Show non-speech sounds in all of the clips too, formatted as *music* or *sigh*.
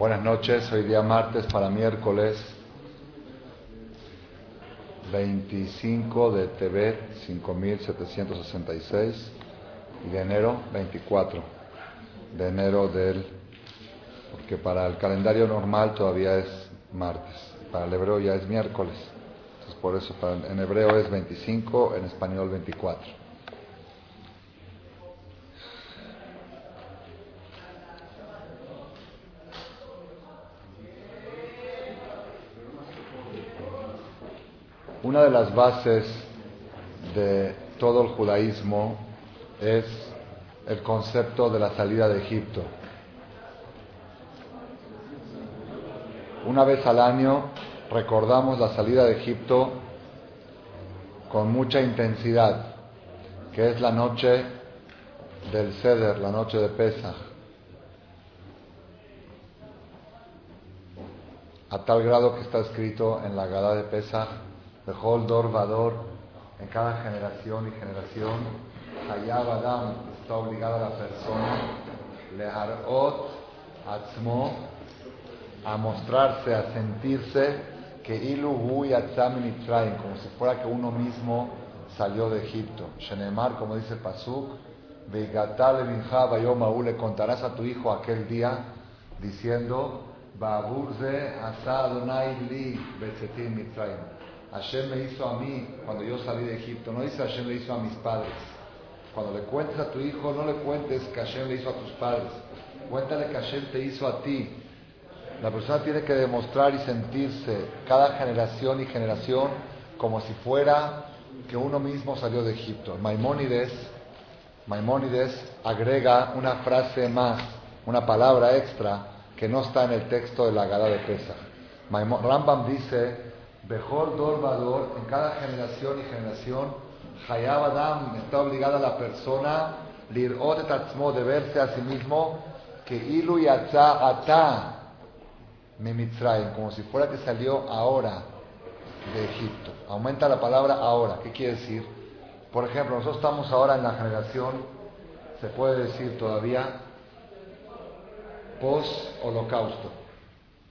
Buenas noches, hoy día martes para miércoles 25 de Tebet 5766 y de enero 24 de enero del porque para el calendario normal todavía es martes, para el hebreo ya es miércoles. Entonces por eso en hebreo es 25, en español 24. Una de las bases de todo el judaísmo es el concepto de la salida de Egipto. Una vez al año recordamos la salida de Egipto con mucha intensidad, que es la noche del Seder, la noche de Pesach. A tal grado que está escrito en la Gada de Pesach Dor Vador, en cada generación y generación, Hayab está obligada a la persona, Leharot Atzmo, a mostrarse, a sentirse que Ilu Hu como si fuera que uno mismo salió de Egipto. Shenemar, como dice Pasuk, Veigatal Bayom le contarás a tu hijo aquel día diciendo, Baburze Asa Adonai Li Betzetim Mitzrayim. Hashem me hizo a mí cuando yo salí de Egipto. No dice Hashem le hizo a mis padres. Cuando le cuentes a tu hijo, no le cuentes que Hashem le hizo a tus padres. Cuéntale que Hashem te hizo a ti. La persona tiene que demostrar y sentirse cada generación y generación como si fuera que uno mismo salió de Egipto. Maimónides, Maimónides agrega una frase más, una palabra extra que no está en el texto de la Gada de Pesach. Rambam dice Bejor Dor en cada generación y generación, Hayab Adam está obligada a la persona, Lirot Tatzmo, de verse a sí mismo, que Ilu Yatza Ata Mimitzrayim, como si fuera que salió ahora de Egipto. Aumenta la palabra ahora. ¿Qué quiere decir? Por ejemplo, nosotros estamos ahora en la generación, se puede decir todavía, post-holocausto.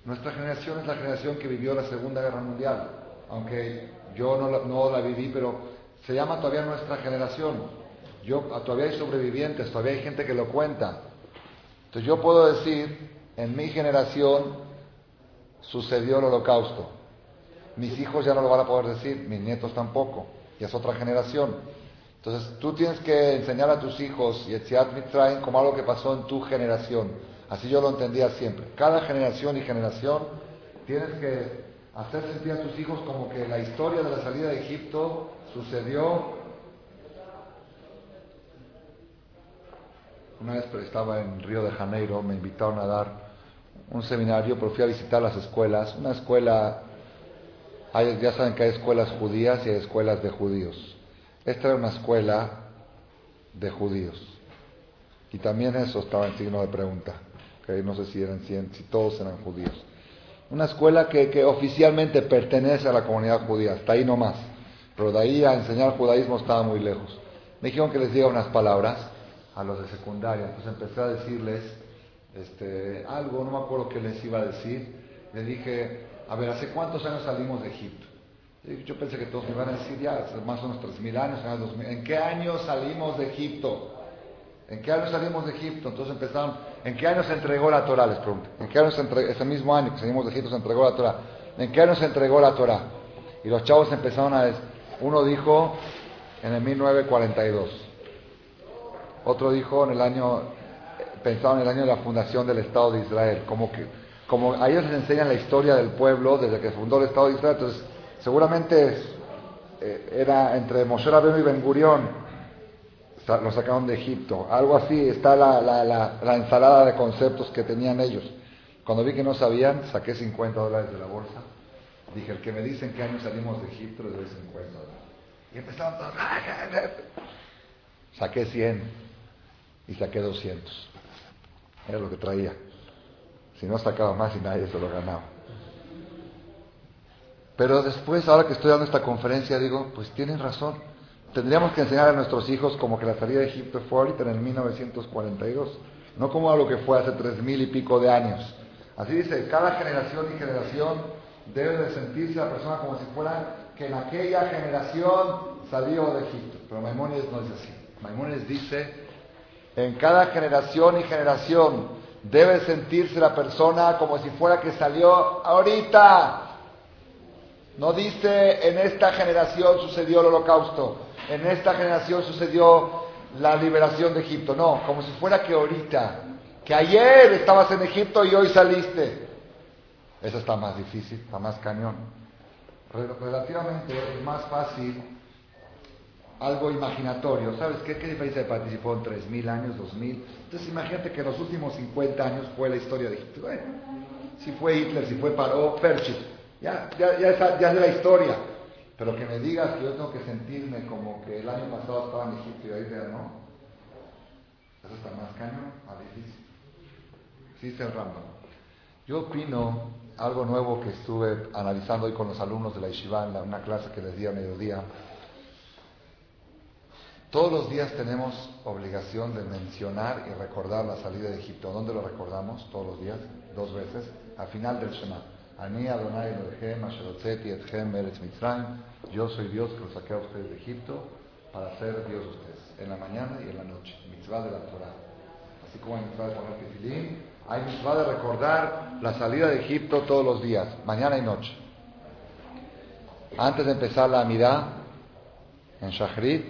Nuestra generación es la generación que vivió la Segunda Guerra Mundial, aunque yo no la, no la viví, pero se llama todavía nuestra generación. Yo, todavía hay sobrevivientes, todavía hay gente que lo cuenta. Entonces yo puedo decir, en mi generación sucedió el holocausto. Mis hijos ya no lo van a poder decir, mis nietos tampoco, y es otra generación. Entonces tú tienes que enseñar a tus hijos Yetziat Mitzrayim como algo que pasó en tu generación. Así yo lo entendía siempre. Cada generación y generación tienes que hacer sentir a tus hijos como que la historia de la salida de Egipto sucedió. Una vez estaba en Río de Janeiro, me invitaron a dar un seminario, pero fui a visitar las escuelas. Una escuela, ya saben que hay escuelas judías y hay escuelas de judíos. Esta era una escuela de judíos. Y también eso estaba en signo de pregunta no sé si eran 100, si todos eran judíos. Una escuela que, que, oficialmente pertenece a la comunidad judía, hasta ahí nomás. Pero de ahí a enseñar judaísmo estaba muy lejos. Me dijeron que les diga unas palabras a los de secundaria. Entonces empecé a decirles este, algo, no me acuerdo qué les iba a decir. Le dije, a ver, ¿hace cuántos años salimos de Egipto? Yo pensé que todos me iban a decir ya, más o menos 3.000 años, ¿en qué año salimos de Egipto? ¿En qué año salimos de Egipto? Entonces empezaron, ¿en qué año se entregó la Torah? Les pregunto. ¿En qué año se entregó, ese mismo año que salimos de Egipto se entregó la Torah? ¿En qué año se entregó la Torah? Y los chavos empezaron a decir, uno dijo en el 1942, otro dijo en el año, pensaron en el año de la fundación del Estado de Israel, como que, como a ellos les enseñan la historia del pueblo desde que fundó el Estado de Israel, entonces seguramente eh, era entre Moshe Rabbeinu y Ben Gurión, lo sacaron de Egipto. Algo así, está la, la, la, ensalada de conceptos que tenían ellos. Cuando vi que no sabían, saqué 50 dólares de la bolsa. Dije, el que me dicen qué año salimos de Egipto, les doy 50 dólares. Y empezaron todos. Saqué 100 y saqué 200. Era lo que traía. Si no sacaba más y nadie se lo ganaba. Pero después, ahora que estoy dando esta conferencia, digo, pues tienen razón. Tendríamos que enseñar a nuestros hijos como que la salida de Egipto fue ahorita en el 1942, no como a lo que fue hace tres mil y pico de años. Así dice, cada generación y generación debe de sentirse la persona como si fuera que en aquella generación salió de Egipto. Pero Maimónides no es así. Maimónides dice, en cada generación y generación debe sentirse la persona como si fuera que salió ahorita. No dice, en esta generación sucedió el holocausto, en esta generación sucedió la liberación de Egipto. No, como si fuera que ahorita, que ayer estabas en Egipto y hoy saliste. Eso está más difícil, está más cañón. Relativamente es más fácil algo imaginatorio. ¿Sabes qué? ¿Qué diferencia participó en 3.000 años, 2.000? Entonces imagínate que en los últimos 50 años fue la historia de Egipto. Bueno, si fue Hitler, si fue Paró, Perchit, ya, ya, ya, es la historia. Pero que me digas que yo tengo que sentirme como que el año pasado estaba en Egipto y ahí ya no. Eso está más cañón, más difícil. Sí, cerrando. Yo opino algo nuevo que estuve analizando hoy con los alumnos de la Yeshiva en una clase que les di a mediodía. Todos los días tenemos obligación de mencionar y recordar la salida de Egipto. ¿Dónde lo recordamos? Todos los días, dos veces, al final del Shema. Ani Adonai Elohim Asherotzeti Etchem Eretz Mitzrayim. Yo soy Dios que los saqué a ustedes de Egipto para ser Dios de ustedes, en la mañana y en la noche. Mitzvah de la Torah. Así como hay mitzvah de poner tefilín, hay mitzvah de recordar la salida de Egipto todos los días, mañana y noche. Antes de empezar la Amidah, en Shachrit,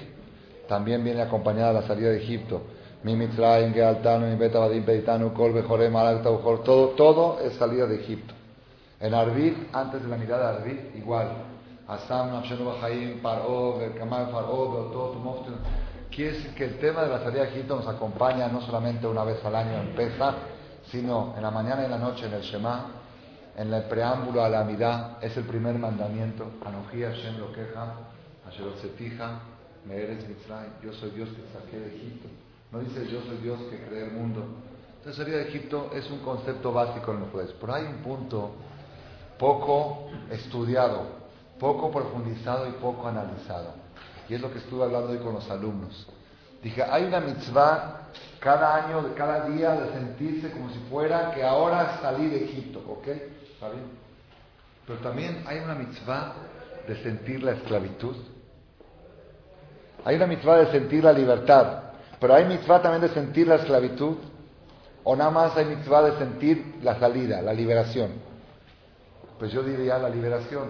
también viene acompañada la salida de Egipto. Mi Mitzrayim, Gealtanu, Mi Betabadim, Kol, Bejorem, todo, todo es salida de Egipto. En Arbit, antes de la mirada de Arbit, igual. Asam, Nafshenu Bahaim, Paró, Kamal, Paró, todo, Quiere decir que el tema de la salida de Egipto nos acompaña no solamente una vez al año en sino en la mañana y en la noche en el Shema, en el preámbulo a la Amidad, es el primer mandamiento. Anoji Hashem lo queja, Asherotzetija, me eres Mitzrayim, yo soy Dios que saqué de Egipto. No dice yo soy Dios que creé el mundo. Entonces, salida de Egipto es un concepto básico en los jueces. Pero hay un punto poco estudiado, poco profundizado y poco analizado. Y es lo que estuve hablando hoy con los alumnos. Dije, hay una mitzvah cada año, cada día de sentirse como si fuera que ahora salí de Egipto, ¿ok? ¿Está bien? Pero también hay una mitzvah de sentir la esclavitud. Hay una mitzvah de sentir la libertad, pero hay mitzvah también de sentir la esclavitud, o nada más hay mitzvah de sentir la salida, la liberación. Pues yo diría la liberación.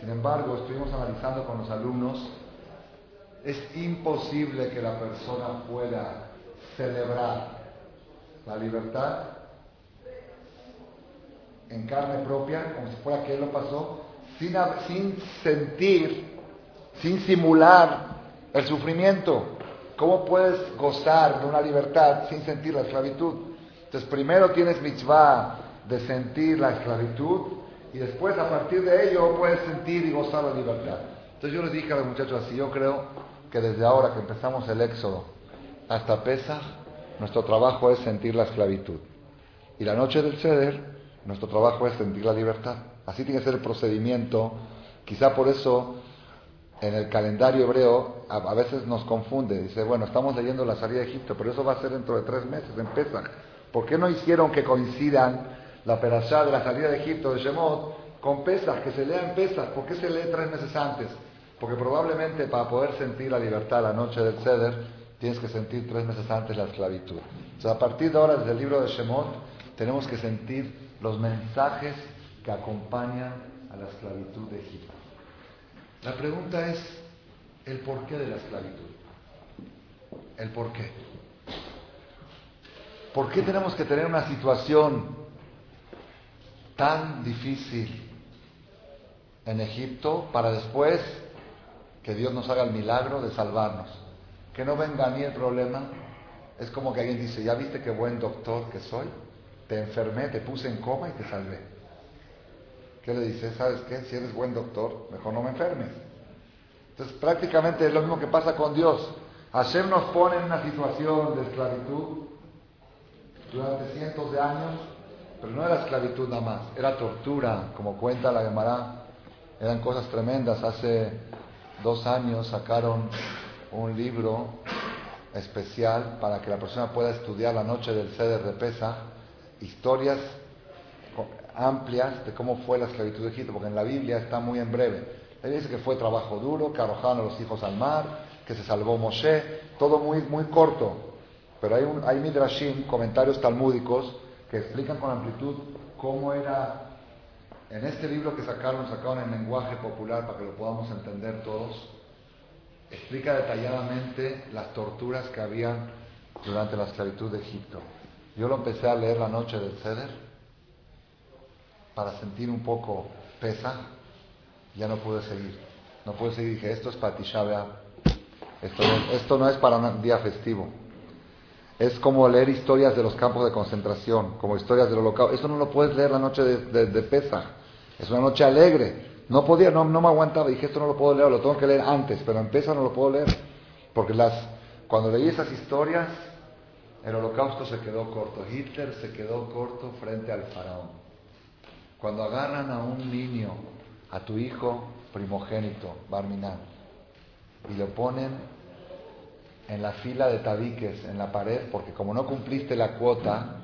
Sin embargo, estuvimos analizando con los alumnos, es imposible que la persona pueda celebrar la libertad en carne propia, como si fuera que él lo pasó, sin, sentir, sin simular el sufrimiento. ¿Cómo puedes gozar de una libertad sin sentir la esclavitud? Entonces, primero tienes mitzvah de sentir la esclavitud y después, a partir de ello, puedes sentir y gozar la libertad. Entonces, yo les dije a los muchachos así: yo creo que desde ahora que empezamos el éxodo hasta Pesach, nuestro trabajo es sentir la esclavitud. Y la noche del ceder, nuestro trabajo es sentir la libertad. Así tiene que ser el procedimiento. Quizá por eso en el calendario hebreo a, veces nos confunde. Dice, bueno, estamos leyendo la salida de Egipto, pero eso va a ser dentro de tres meses, en. ¿Por qué no hicieron que coincidan la perashá de la salida de Egipto de Shemot con Pesach, que se lea en Pesach? ¿Por qué se lee tres meses antes? Porque probablemente para poder sentir la libertad la noche del Ceder, tienes que sentir tres meses antes la esclavitud. O sea, a partir de ahora, desde el libro de Shemot, tenemos que sentir los mensajes que acompañan a la esclavitud de Egipto. La pregunta es el porqué de la esclavitud. El porqué. ¿Por qué tenemos que tener una situación tan difícil en Egipto para después que Dios nos haga el milagro de salvarnos? Que no venga a mí el problema. Es como que alguien dice, ¿ya viste qué buen doctor que soy? Te enfermé, te puse en coma y te salvé. ¿Qué le dice? ¿Sabes qué? Si eres buen doctor, mejor no me enfermes. Entonces prácticamente es lo mismo que pasa con Dios. Hashem nos pone en una situación de esclavitud durante cientos de años, pero no era esclavitud nada más, era tortura, como cuenta la Gemara. Eran cosas tremendas. Hace dos años sacaron un libro especial para que la persona pueda estudiar la noche del Ceder de Pesa, historias amplias de cómo fue la esclavitud de Egipto, porque en la Biblia está muy en breve. Él dice que fue trabajo duro, que arrojaron a los hijos al mar, que se salvó Moshe, todo muy, muy corto. Pero hay, un, hay midrashim, comentarios talmúdicos, que explican con amplitud cómo era, en este libro que sacaron, sacaron en lenguaje popular para que lo podamos entender todos, explica detalladamente las torturas que había durante la esclavitud de Egipto. Yo lo empecé a leer la noche del Ceder para sentir un poco pesa, ya no pude seguir. No pude seguir, dije, esto es para Tisha esto, esto no es para un día festivo. Es como leer historias de los campos de concentración, como historias del holocausto. Eso no lo puedes leer la noche de, de, Pesa. Es una noche alegre. No podía, no, no me aguantaba. Dije, esto no lo puedo leer, lo tengo que leer antes, pero en Pesa no lo puedo leer. Porque las, cuando leí esas historias, el holocausto se quedó corto. Hitler se quedó corto frente al faraón. Cuando agarran a un niño, a tu hijo primogénito, Barminan, y lo ponen en la fila de tabiques en la pared, porque como no cumpliste la cuota,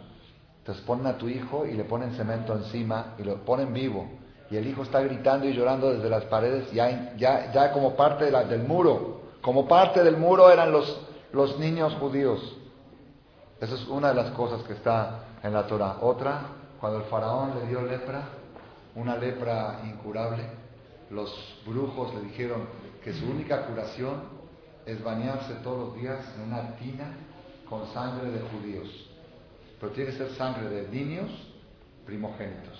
te ponen a tu hijo y le ponen cemento encima y lo ponen vivo. Y el hijo está gritando y llorando desde las paredes, ya, ya, ya como parte del muro. Como parte del muro eran los, los niños judíos. Esa es una de las cosas que está en la Torah. Otra, cuando el faraón le dio lepra, una lepra incurable, los brujos le dijeron que su única curación es bañarse todos los días en una tina con sangre de judíos. Pero tiene que ser sangre de niños primogénitos.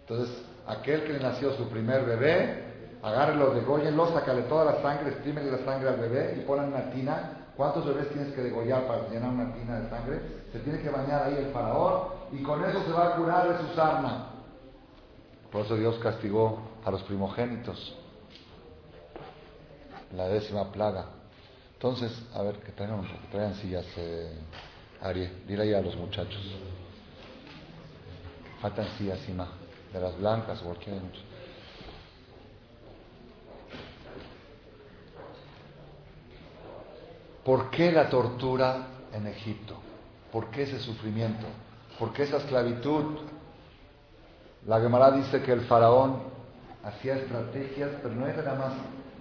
Entonces, aquel que le nació su primer bebé, agárrelo, degóyenlo, sácale toda la sangre, exprímele la sangre al bebé y ponle una tina. ¿Cuántos bebés tienes que degollar para llenar una tina de sangre? Se tiene que bañar ahí el faraón y con eso se va a curar de su sarna. Por eso Dios castigó a los primogénitos la décima plaga. Entonces, a ver, que traigan, que traigan sillas, eh, dile ahí a los muchachos. Faltan sillas, Sima, de las blancas cualquier. ¿Por qué la tortura en Egipto? ¿Por qué ese sufrimiento? ¿Por qué esa esclavitud? La Gemara dice que el faraón hacía estrategias, pero no era nada más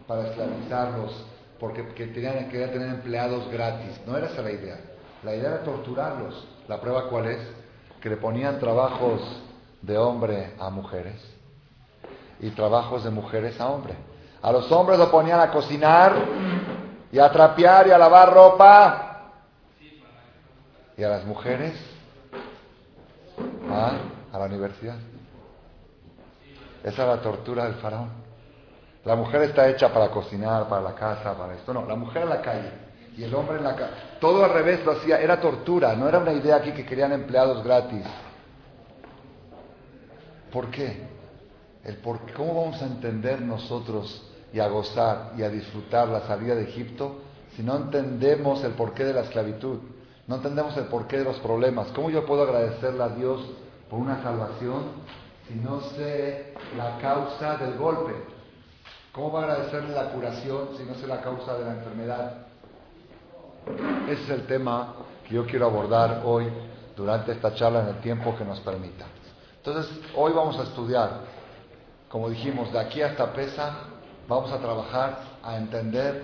para esclavizarlos, porque querían, querían tener empleados gratis. No era esa la idea. La idea era torturarlos. ¿La prueba cuál es? Que le ponían trabajos de hombre a mujeres y trabajos de mujeres a hombre. A los hombres lo ponían a cocinar y a trapear y a lavar ropa. Y a las mujeres a, a la universidad. Esa es la tortura del faraón. La mujer está hecha para cocinar, para la casa, para esto. No, la mujer en la calle y el hombre en la casa. Todo al revés lo hacía, era tortura, no era una idea aquí que querían empleados gratis. ¿Por qué? El por, ¿Cómo vamos a entender nosotros y a gozar y a disfrutar la salida de Egipto si no entendemos el porqué de la esclavitud? No entendemos el porqué de los problemas. ¿Cómo yo puedo agradecerle a Dios por una salvación si no sé la causa del golpe? ¿Cómo va a agradecerle la curación si no es la causa de la enfermedad? Ese es el tema que yo quiero abordar hoy durante esta charla en el tiempo que nos permita. Entonces, hoy vamos a estudiar, como dijimos, de aquí hasta Pesa, vamos a trabajar a entender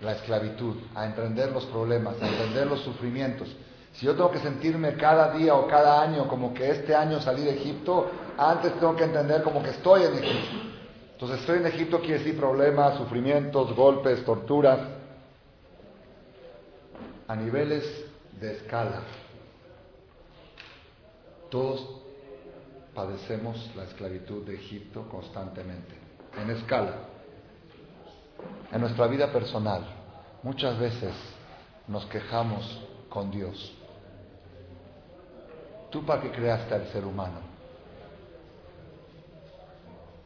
la esclavitud, a entender los problemas, a entender los sufrimientos. Si yo tengo que sentirme cada día o cada año como que este año salí de Egipto, antes tengo que entender como que estoy en Egipto. Entonces, estoy en Egipto quiere decir problemas, sufrimientos, golpes, torturas, a niveles de escala. Todos padecemos la esclavitud de Egipto constantemente, en escala. En nuestra vida personal, muchas veces nos quejamos con Dios. ¿Tú para qué creaste al ser humano?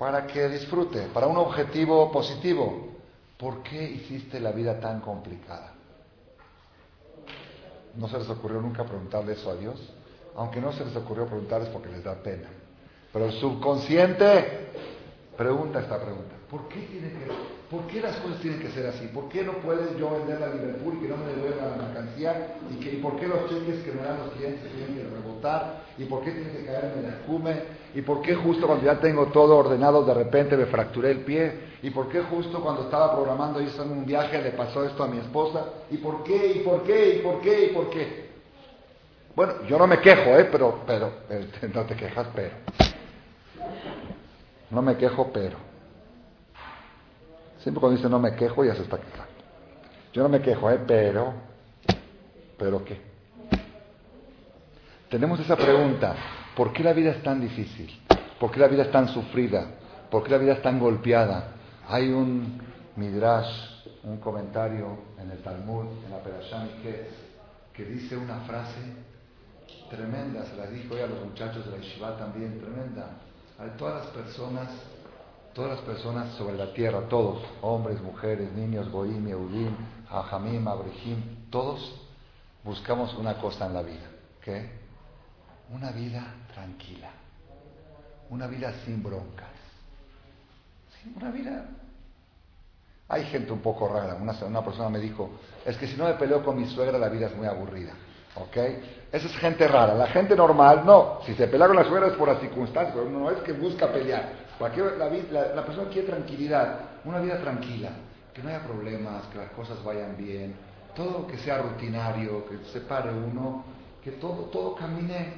Para que disfrute, para un objetivo positivo. ¿Por qué hiciste la vida tan complicada? ¿No se les ocurrió nunca preguntarle eso a Dios? Aunque no se les ocurrió preguntarles porque les da pena. Pero el subconsciente pregunta esta pregunta. ¿Por qué tiene que, ¿Por qué las cosas tienen que ser así? ¿Por qué no puedes yo vender la Liverpool y que no me devuelva la mercancía? ¿Y, que, por qué los cheques que me dan los clientes tienen que rebotar? ¿Y por qué tiene que caerme la escume? ¿Y por qué justo cuando ya tengo todo ordenado de repente me fracturé el pie? ¿Y por qué justo cuando estaba programando irse en un viaje le pasó esto a mi esposa? ¿Y por qué? ¿Y por qué? ¿Y por qué? ¿Y por qué? Bueno, yo no me quejo, ¿eh? Pero, pero, *laughs* no te quejas, pero. No me quejo, pero. Siempre cuando dice no me quejo, ya se está quejando. Yo no me quejo, ¿eh? Pero, ¿pero qué? Tenemos esa pregunta, ¿por qué la vida es tan difícil? ¿Por qué la vida es tan sufrida? ¿Por qué la vida es tan golpeada? Hay un midrash, un comentario en el Talmud, en la Perashá que dice una frase tremenda, se la dijo a los muchachos de la Yeshiva también, tremenda. A todas las personas todas las personas sobre la tierra, todos, hombres, mujeres, niños, goim, eudim, ajamim, abrejim, todos buscamos una cosa en la vida, ¿qué? Una vida tranquila, una vida sin broncas, una vida... Hay gente un poco rara, una, una persona me dijo, es que si no me peleo con mi suegra la vida es muy aburrida. ¿Ok? Esa es gente rara. La gente normal, no. Si se pelea con la suegra es por las circunstancias, no es que busca pelear. La, la, persona quiere tranquilidad, una vida tranquila, que no haya problemas, que las cosas vayan bien, todo que sea rutinario, que se pare uno, que todo, todo camine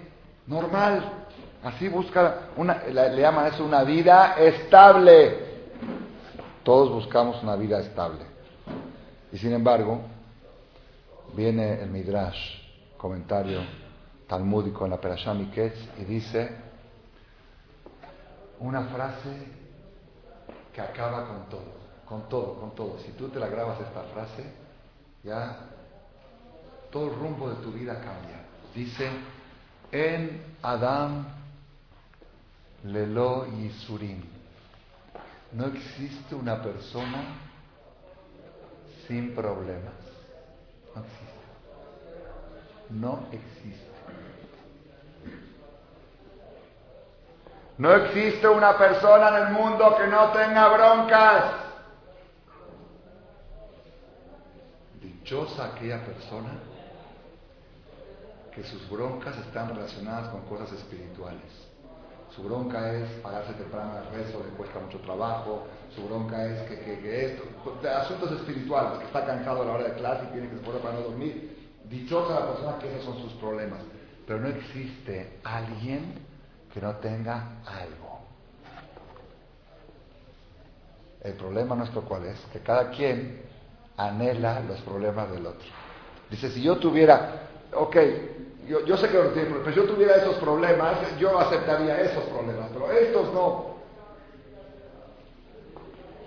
normal. Así busca, una, le llaman eso una vida estable. Todos buscamos una vida estable. Y sin embargo, viene el Midrash comentario talmúdico en la Perashá Miketz y dice una frase que acaba con todo, con todo, con todo. Si tú te la grabas esta frase, ya todo el rumbo de tu vida cambia. Dice, en Adam lelo yisurim. No existe una persona sin problemas. No existe no existe. No existe una persona en el mundo que no tenga broncas. Dichosa aquella persona que sus broncas están relacionadas con cosas espirituales. Su bronca es pagarse temprano al rezo, le cuesta mucho trabajo. Su bronca es que, que, esto, asuntos espirituales, que está cansado a la hora de clase y tiene que esforzar para no dormir. Dichosa la persona que esos son sus problemas. Pero no existe alguien que no tenga algo. El problema nuestro cuál es? Que cada quien anhela los problemas del otro. Dice, si yo tuviera, ok, yo, sé que no tiene pero si yo tuviera esos problemas, yo aceptaría esos problemas, pero estos no.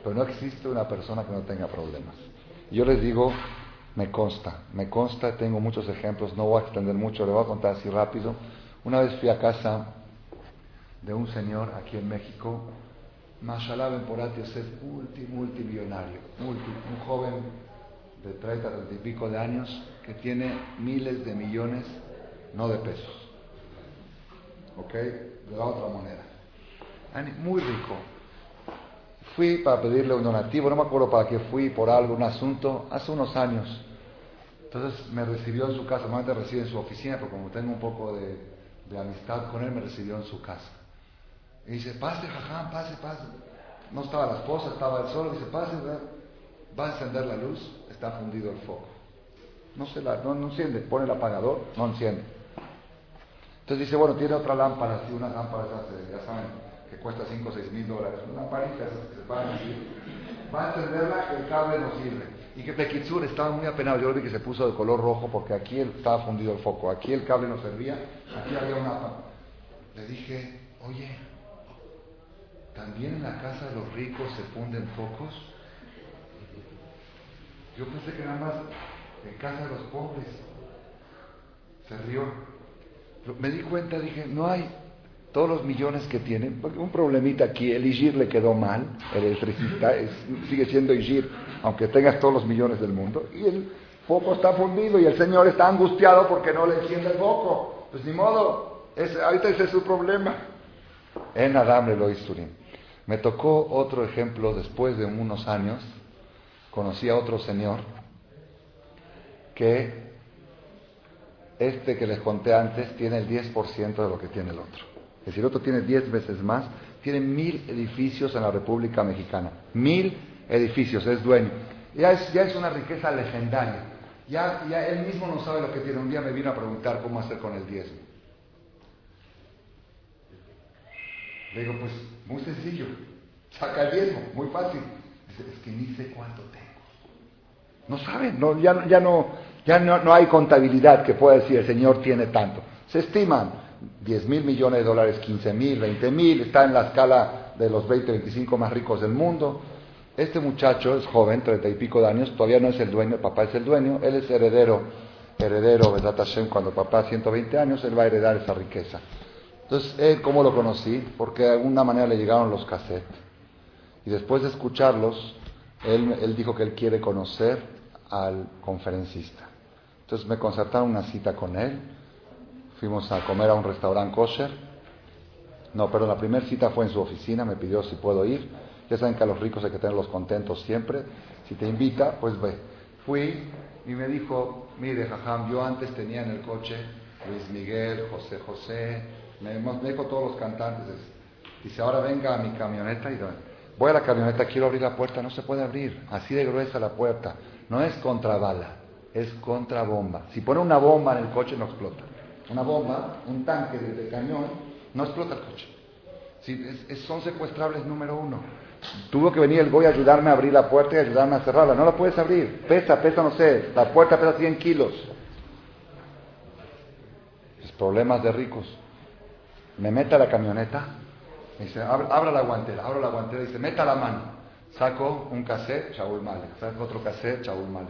Pero no existe una persona que no tenga problemas. Yo les digo, me consta, me consta, tengo muchos ejemplos, no voy a extender mucho, le voy a contar así rápido. Una vez fui a casa de un señor aquí en México, Mashallah Ben Porat Yosef, multi, multimillonario, un joven de 30, 30 y pico de años que tiene miles de millones, no de pesos, ¿ok? De la otra moneda. Muy rico, Fui para pedirle un donativo, no me acuerdo para qué fui, por algo, un asunto, hace unos años. Entonces me recibió en su casa, normalmente recibe en su oficina, pero como tengo un poco de, amistad con él, me recibió en su casa. Y dice, pase, jajam, pase, pase. No estaba la esposa, estaba él solo. Dice, pase, va a encender la luz, está fundido el foco. No se la, no, enciende, pone el apagador, no enciende. Entonces dice, bueno, tiene otra lámpara, así, una lámpara, ya saben, que cuesta 5 o 6 mil dólares, una lamparita se va a Va a encenderla, el cable no sirve. Y que Pekitsur estaba muy apenado. Yo vi que se puso de color rojo porque aquí estaba fundido el foco. Aquí el cable no servía. Aquí había una. Le dije, oye, ¿también en la casa de los ricos se funden focos? Yo pensé que nada más en casa de los pobres. Se rió. me di cuenta, dije, no hay todos los millones que tiene, un problemita aquí, el IGIR le quedó mal, el electricista sigue siendo IGIR, aunque tengas todos los millones del mundo, y el foco está fundido y el señor está angustiado porque no le enciende el foco. Pues ni modo, ahorita ese es su problema. En Adam lo Me tocó otro ejemplo después de unos años. Conocí a otro señor que este que les conté antes tiene el 10% de lo que tiene el otro. Es decir, el otro tiene 10 veces más. Tiene mil edificios en la República Mexicana. Mil edificios, es dueño. Ya es, ya es una riqueza legendaria. Ya, ya él mismo no sabe lo que tiene. Un día me vino a preguntar cómo hacer con el diezmo. Le digo, pues muy sencillo. Saca el diezmo, muy fácil. Dice, es que ni sé cuánto tengo. No sabe, no, ya, ya, no, ya no, no hay contabilidad que pueda decir el Señor tiene tanto. Se estiman 10 mil millones de dólares, 15 mil, 20 mil, está en la escala de los 20, 25 más ricos del mundo. Este muchacho es joven, treinta y pico de años, todavía no es el dueño, papá es el dueño, él es heredero, heredero, de Hashem, cuando papá 120 años, él va a heredar esa riqueza. Entonces, él, ¿cómo lo conocí? Porque de alguna manera le llegaron los cassettes. Y después de escucharlos, él, él dijo que él quiere conocer al conferencista. Entonces me concertaron una cita con él, fuimos a comer a un restaurante kosher. No, pero la primera cita fue en su oficina, me pidió si puedo ir. Ya saben que a los ricos hay que tenerlos contentos siempre. Si te invita, pues ve. Fui y me dijo, mire, jajam, yo antes tenía en el coche Luis Miguel, José José, me, me dijo todos los cantantes. Dice, ahora venga a mi camioneta y voy a la camioneta, quiero abrir la puerta, no se puede abrir, así de gruesa la puerta. No es contra bala, es contra bomba. Si pone una bomba en el coche, no explota. Una bomba, un tanque de, cañón, no explota el coche. son secuestrables número uno. Tuvo que venir el Goy a ayudarme a abrir la puerta y ayudarme a cerrarla. No la puedes abrir. Pesa, pesa, no sé. La puerta pesa 100 kilos. Los problemas de ricos. Me mete a la camioneta. Me dice, abra, la guantera. Abro la guantera dice, meta la mano. Saco un cassette, Shaul Male. Saco otro cassette, Shaul Male.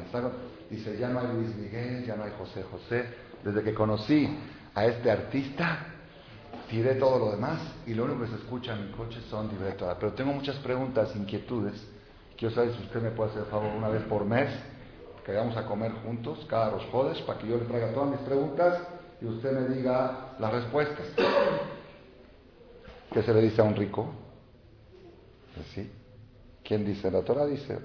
dice, ya no hay Luis Miguel, ya no hay José José. Desde que conocí a este artista, tiré todo lo demás y lo único que se escucha en mi coche son directos. Pero tengo muchas preguntas, inquietudes. Quiero saber si usted me puede hacer el favor una vez por mes, que vayamos a comer juntos cada dos jodes, para que yo le traiga todas mis preguntas y usted me diga las respuestas. ¿Qué se le dice a un rico? Pues sí. ¿Quién dice? La Torah dice,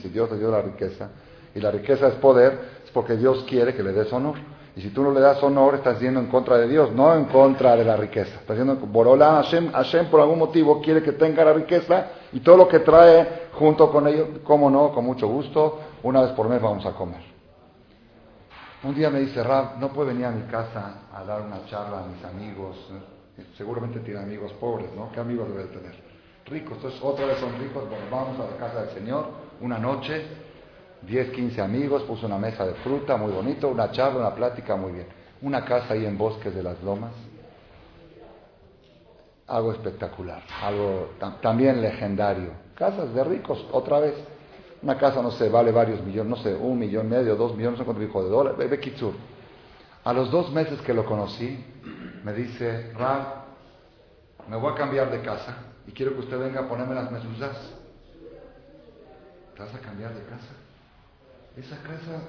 si Dios le dio la riqueza, y la riqueza es poder, es porque Dios quiere que le des honor. Y si tú no le das honor, estás yendo en contra de Dios, no en contra de la riqueza. Estás yendo Borola Hashem por algún motivo quiere que tenga la riqueza y todo lo que trae junto con ello, cómo no, con mucho gusto, una vez por mes vamos a comer. Un día me dice Rab, no puede venir a mi casa a dar una charla a mis amigos. Seguramente tiene amigos pobres, ¿no? ¿Qué amigos debe tener? Ricos. Entonces, otra vez son ricos. Bueno, vamos a la casa del Señor una noche 10, 15 amigos, puso una mesa de fruta, muy bonito, una charla, una plática, muy bien. Una casa ahí en Bosques de las Lomas, algo espectacular, algo también legendario. Casas de ricos, otra vez. Una casa, no sé, vale varios millones, no sé, un millón medio, dos millones, no sé cuánto dijo de dólares, Bebe Kitsur. A los dos meses que lo conocí, me dice, Rab, me voy a cambiar de casa y quiero que usted venga a ponerme las mesuzas. ¿Te vas a cambiar de casa? Esa casa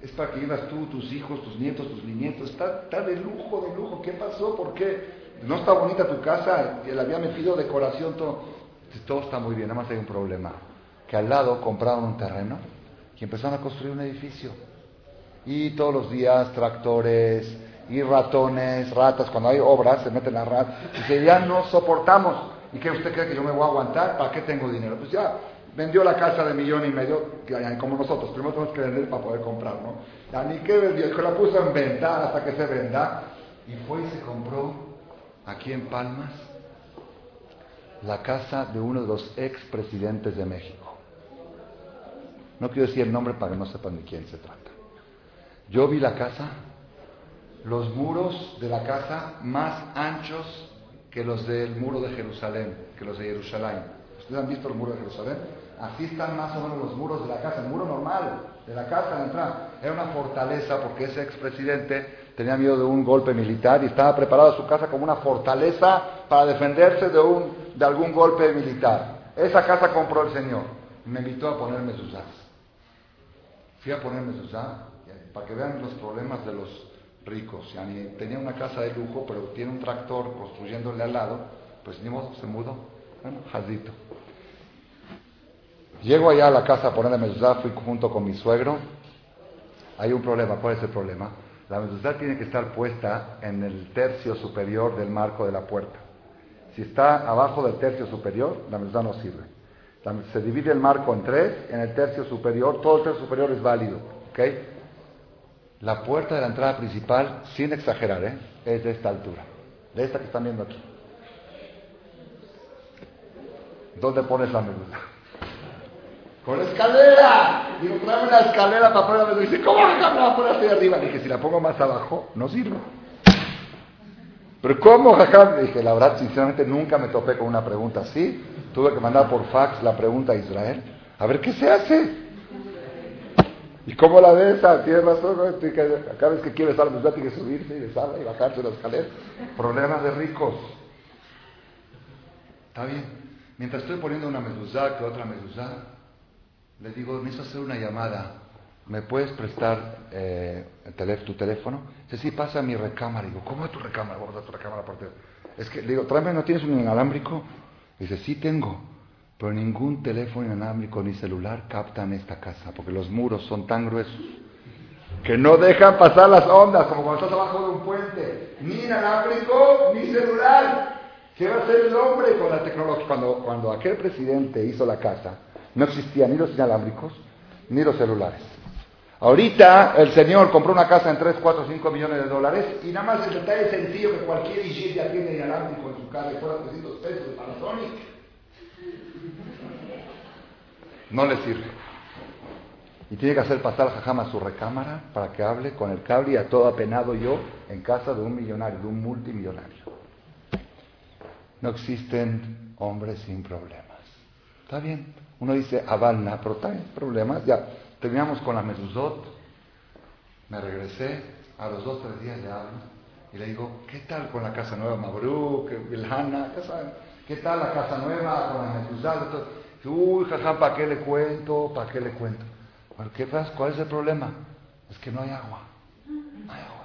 es para que vivas tú, tus hijos, tus nietos, tus nietos. Está, está de lujo, de lujo. ¿Qué pasó? ¿Por qué? No está bonita tu casa, le había metido decoración, todo. Todo está muy bien, nada más hay un problema. Que al lado compraron un terreno y empezaron a construir un edificio. Y todos los días tractores y ratones, ratas, cuando hay obras se meten las ratas. Dice, ya no soportamos. ¿Y qué usted cree que yo me voy a aguantar? ¿Para qué tengo dinero? Pues ya, vendió la casa de millón y medio, como nosotros, primero tenemos que vender para poder comprar, ¿no? Ya ni qué vendió, que la puso en venta hasta que se venda, y fue y se compró aquí en Palmas la casa de uno de los expresidentes de México. No quiero decir el nombre para que no sepan de quién se trata. Yo vi la casa, los muros de la casa más anchos que los del muro de Jerusalén, que los de Jerusalén. ¿Ustedes han visto el muro de Jerusalén? Así están más o menos los muros de la casa, el muro normal de la casa de entrada. Era una fortaleza porque ese expresidente tenía miedo de un golpe militar y estaba preparado su casa como una fortaleza para defenderse de, un, de algún golpe militar. Esa casa compró el Señor me invitó a ponerme sus. Fui a ponerme sus para que vean los problemas de los ricos. Tenía una casa de lujo, pero tiene un tractor construyéndole al lado, pues ni modo, se mudó. Bueno, jazito. Llego allá a la casa a poner la mezuzá, fui junto con mi suegro. Hay un problema. ¿Cuál es el problema? La mezuzá tiene que estar puesta en el tercio superior del marco de la puerta. Si está abajo del tercio superior, la mezuzá no sirve. Se divide el marco en tres, en el tercio superior, todo el tercio superior es válido. ¿ok? La puerta de la entrada principal, sin exagerar, ¿eh? es de esta altura, de esta que están viendo aquí. ¿Dónde pones la mezuzá? Con la escalera. Digo, tráeme la escalera para poner la mezuzá. Dice, ¿cómo la la poner así arriba? Dije, si la pongo más abajo, no sirve. Pero ¿cómo, jajam? Dije, la verdad, sinceramente, nunca me topé con una pregunta así. Tuve que mandar por fax la pregunta a Israel. A ver, ¿qué se hace? ¿Y cómo la ves? Ah, tienes razón, cada vez que quieres estar la tiene que subirse y besarla y bajarse la escalera. Problemas de ricos. Está bien. Mientras estoy poniendo una mezuzá que otra mezuzá, le digo, necesito hacer una llamada. ¿Me puedes prestar eh, tu teléfono? Dice, sí, pasa a mi recámara. Digo, ¿cómo es tu recámara? Vamos a tu recámara por Es que, le digo, tráeme, ¿no tienes un inalámbrico? Dice, sí tengo, pero ningún teléfono inalámbrico ni celular captan esta casa, porque los muros son tan gruesos que no dejan pasar las ondas, como cuando estás abajo de un puente. Ni inalámbrico, ni celular. ¿Qué va a hacer el hombre con la tecnología? Cuando, cuando aquel presidente hizo la casa, no existían ni los inalámbricos ni los celulares. Ahorita el señor compró una casa en 3, 4, 5 millones de dólares y nada más el detalle sencillo que cualquier IG tiene inalámbrico en su casa y fuera 300 pesos de Panasonic. No le sirve. Y tiene que hacer pasar a Jajama a su recámara para que hable con el cable y a todo apenado yo en casa de un millonario, de un multimillonario. No existen hombres sin problemas. Está bien. Uno dice Avalna, pero también problemas. Ya, terminamos con la mezuzot. Me regresé, a los dos, tres días le hablo y le digo, ¿qué tal con la casa nueva, Mabruk, Vilhana? ¿Qué tal la casa nueva con la mezuzot? Uy, jaja, ¿para qué le cuento? ¿Para qué le cuento? Bueno, ¿qué? ¿Cuál es el problema? Es que no hay agua. No hay agua.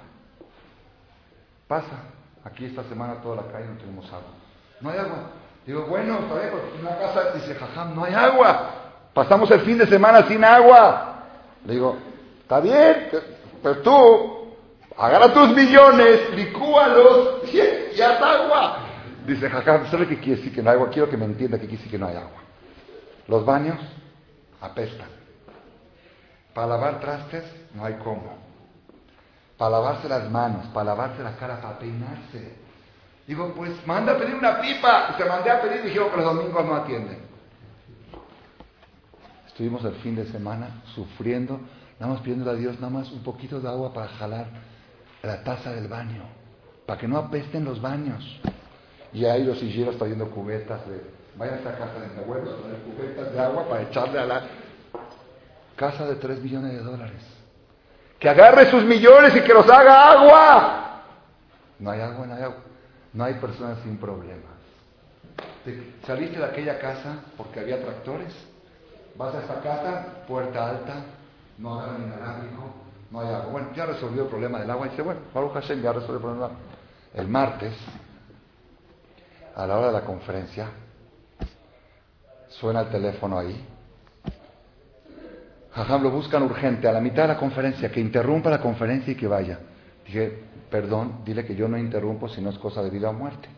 Pasa. Aquí esta semana toda la calle no tenemos agua. No hay agua. Digo, bueno, está bien, porque en una casa dice, jajam, no hay agua. Pasamos el fin de semana sin agua. Le digo, está bien, pero tú, agarra tus millones, licúalos *laughs* y, haz agua. Dice, jajam, ¿sabe qué quiere decir que no hay agua? Quiero que me entienda que quiere que no hay agua. Los baños apestan. Para lavar trastes no hay cómo. Para lavarse las manos, para lavarse la cara, para peinarse. Digo, pues manda a pedir una pipa. Y se mandé a pedir y dijeron que los domingos no atienden. Estuvimos el fin de semana sufriendo, nada más pidiendo a Dios nada más un poquito de agua para jalar la taza del baño, para que no apesten los baños. Y ahí los silleros trayendo cubetas de, vayan a esta casa de mi abuelo, traer cubetas de agua para echarle a la casa de 3 millones de dólares. Que agarre sus millones y que los haga agua. No hay agua, no hay agua. No hay personas sin problemas. saliste de aquella casa porque había tractores. Vas a esta casa, puerta alta, no agarran inalámbrico, no hay agua. Bueno, ya resolvió el problema del agua. Y dice, bueno, Baruch Hashem ya resolvió el problema. El martes, a la hora de la conferencia, suena el teléfono ahí. Jajam lo buscan urgente, a la mitad de la conferencia, que interrumpa la conferencia y que vaya. Dije, perdón, dile que yo no interrumpo si no es cosa de vida o muerte.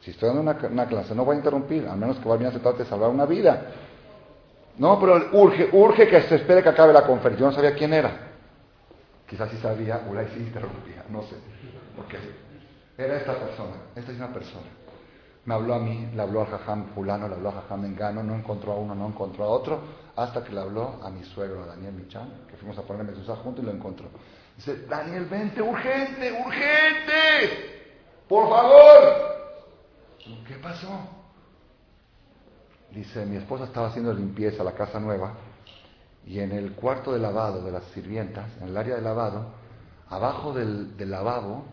Si estoy dando una, clase, no voy a interrumpir, al menos que vaya a tratar de salvar una vida. No, pero urge, urge que se espere que acabe la conferencia. Yo no sabía quién era. Quizás sí sabía, o la sí interrumpía, no sé. Porque era esta persona, esta es una persona. Me habló a mí, le habló a Jajam fulano, le habló a Jajam Engano, no encontró a uno, no encontró a otro, hasta que le habló a mi suegro, a Daniel Michan, que fuimos a ponerme sus juntos y lo encontró. Dice, Daniel, vente, urgente, urgente, por favor. ¿Qué pasó? Dice, mi esposa estaba haciendo limpieza a la casa nueva y en el cuarto de lavado de las sirvientas, en el área de lavado, abajo del, lavabo,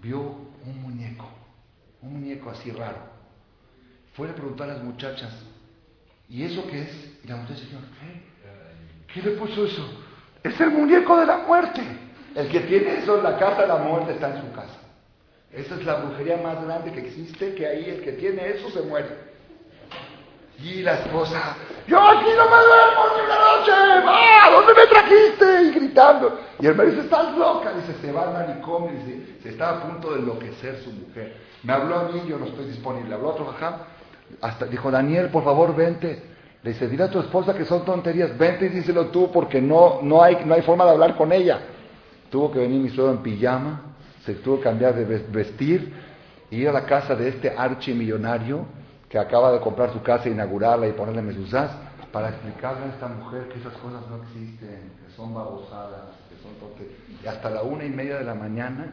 vio un muñeco, un muñeco así raro. Fue a preguntar a las muchachas, ¿y eso qué es? Y la muchacha dijo, ¿qué? ¿Qué le puso eso? Es el muñeco de la muerte. El que tiene eso en la casa de la muerte está en su casa. Esa es la brujería más grande que existe, que ahí el que tiene eso se muere. Y la esposa, yo aquí no me duermo ni una noche, va, ¿dónde me trajiste? Y el marido dice, estás loca. Dice, se va al manicomio, dice, se está a punto de enloquecer su mujer. Me habló a mí, yo no estoy disponible. Habló a otro jajam, hasta dijo, Daniel, por favor, vente. Le dice, dile a tu esposa que son tonterías, vente y díselo tú porque no, no, hay, no hay forma de hablar con ella. Tuvo que venir mi suegro en pijama, se tuvo que cambiar de vestir y ir a la casa de este archimillonario que acaba de comprar su casa, inaugurarla y ponerle mesuzás, para explicarle a esta mujer que esas cosas no existen, que son babosadas, que son. Y hasta la una y media de la mañana,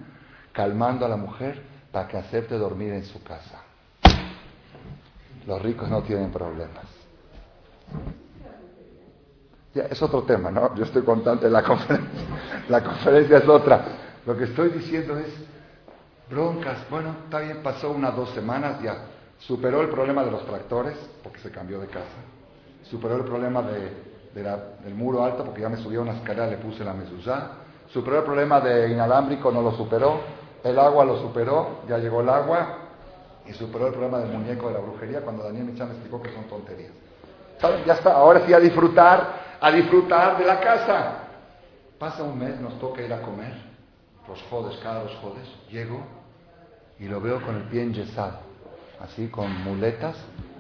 calmando a la mujer para que acepte dormir en su casa. Los ricos no tienen problemas. Ya, es otro tema, ¿no? Yo estoy contando en la conferencia. La conferencia es otra. Lo que estoy diciendo es broncas. Bueno, está bien, pasó unas dos semanas, ya Superó el problema de los tractores, porque se cambió de casa. Superó el problema del muro alto, porque ya me subió una escalera, le puse la mezuzá. Superó el problema de inalámbrico, no lo superó. El agua lo superó, ya llegó el agua. Y superó el problema del muñeco de la brujería cuando Daniel Michan me explicó que son tonterías. Ya está, ahora sí a disfrutar, a disfrutar de la casa. Pasa un mes, nos toca ir a comer, los jodes, cada dos jodes. Llego y lo veo con el pie enyesado así con muletas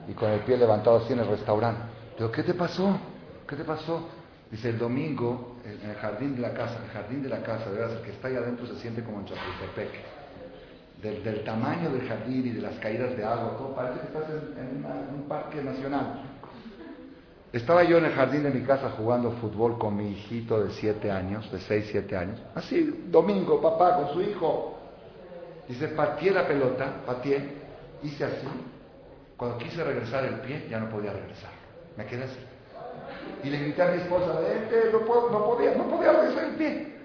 y con el pie levantado así en el restaurante. Digo, ¿qué te pasó? ¿Qué te pasó? Dice, el domingo, en el jardín de la casa, el jardín de la casa, de el que está ahí adentro se siente como en Chapultepec. Del, del, tamaño del jardín y de las caídas de agua, todo parece que estás en, un parque nacional. Estaba yo en el jardín de mi casa jugando fútbol con mi hijito de 7 años, de 6, 7 años. Así, domingo, papá con su hijo. Dice, pateé la pelota, pateé, hice así. Cuando quise regresar el pie, ya no podía regresar. Me quedé así. Y le grité a mi esposa, vente, no, puedo, no, podía, no podía regresar el pie.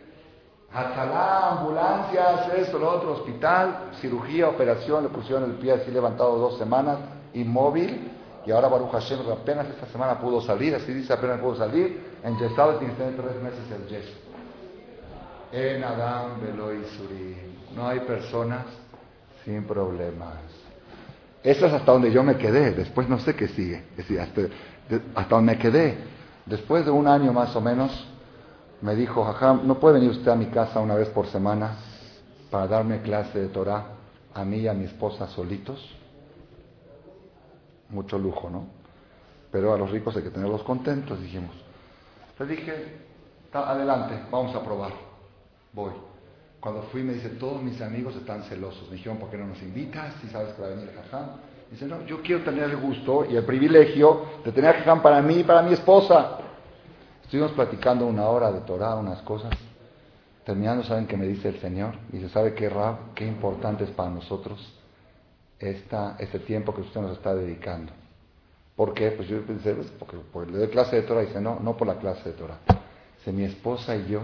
Atalá, ambulancias, esto, lo otro, hospital, cirugía, operación, le pusieron el pie así levantado dos semanas, inmóvil, y ahora Baruch Hashem apenas esta semana pudo salir, así dice apenas pudo salir, en Yesado tiene tres meses el yeso. En Adam, Beloy, No hay personas sin problemas. Eso es hasta donde yo me quedé. Después no sé qué sigue. hasta, hasta donde me quedé. Después de un año más o menos, me dijo, Jajam, ¿no puede venir usted a mi casa una vez por semana para darme clase de Torah a mí y a mi esposa solitos? Mucho lujo, ¿no? Pero a los ricos hay que tenerlos contentos, dijimos. Le dije, adelante, vamos a probar. Voy. Cuando fui me dice, todos mis amigos están celosos. Me dijeron, ¿por qué no nos invitas? Si sabes que va a venir jajam. Dice, no, yo quiero tener el gusto y el privilegio de tener jajam para mí y para mi esposa. Estuvimos platicando una hora de Torah, unas cosas. Terminando, ¿saben qué me dice el Señor? Dice, ¿sabe qué, Rab? Qué importante es para nosotros esta, este tiempo que usted nos está dedicando. ¿Por qué? Pues yo pensé, pues porque, porque le doy clase de Torah. Dice, no, no por la clase de Torah. Dice, mi esposa y yo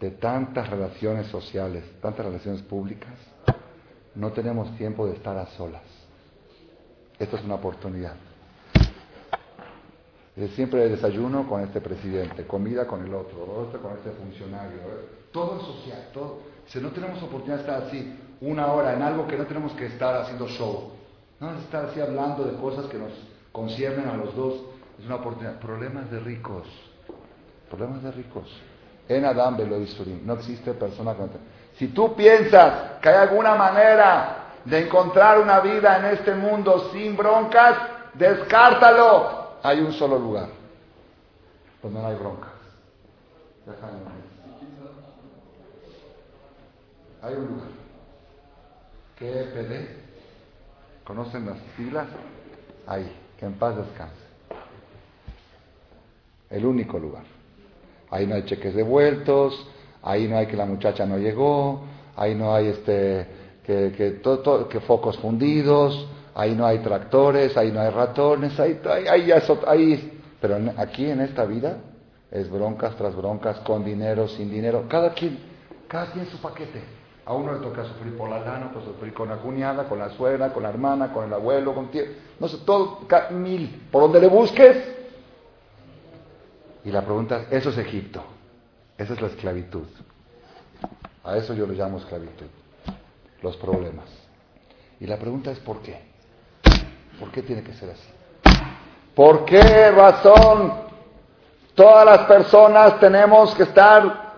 de tantas relaciones sociales, tantas relaciones públicas, no tenemos tiempo de estar a solas. Esta es una oportunidad. Siempre desayuno con este presidente, comida con el otro, otro con este funcionario, ¿eh? todo es social, todo. Si no tenemos oportunidad de estar así una hora en algo que no tenemos que estar haciendo show, no estar así hablando de cosas que nos conciernen a los dos, es una oportunidad. Problemas de ricos, problemas de ricos. En Adam No existe persona con... Si tú piensas que hay alguna manera de encontrar una vida en este mundo sin broncas, descártalo. Hay un solo lugar donde no hay broncas. Hay un lugar. ¿Qué PD? ¿Conocen las siglas? Ahí, que en paz descanse. El único lugar. Ahí no hay cheques devueltos, ahí no hay que la muchacha no llegó, ahí no hay este que, todo, que focos fundidos, ahí no hay tractores, ahí no hay ratones, ahí, ahí, ahí, pero aquí en esta vida es broncas tras broncas, con dinero, sin dinero, cada quien, cada quien su paquete. A uno le toca sufrir por la lana, pues sufrir con la cuñada, con la suegra, con la hermana, con el abuelo, con tío, no sé, todo, mil, por donde le busques, y la pregunta es, eso es Egipto, esa es la esclavitud. A eso yo le llamo esclavitud. los problemas. Y la pregunta es ¿por qué? ¿Por qué tiene que ser así? ¿Por qué razón todas las personas tenemos que estar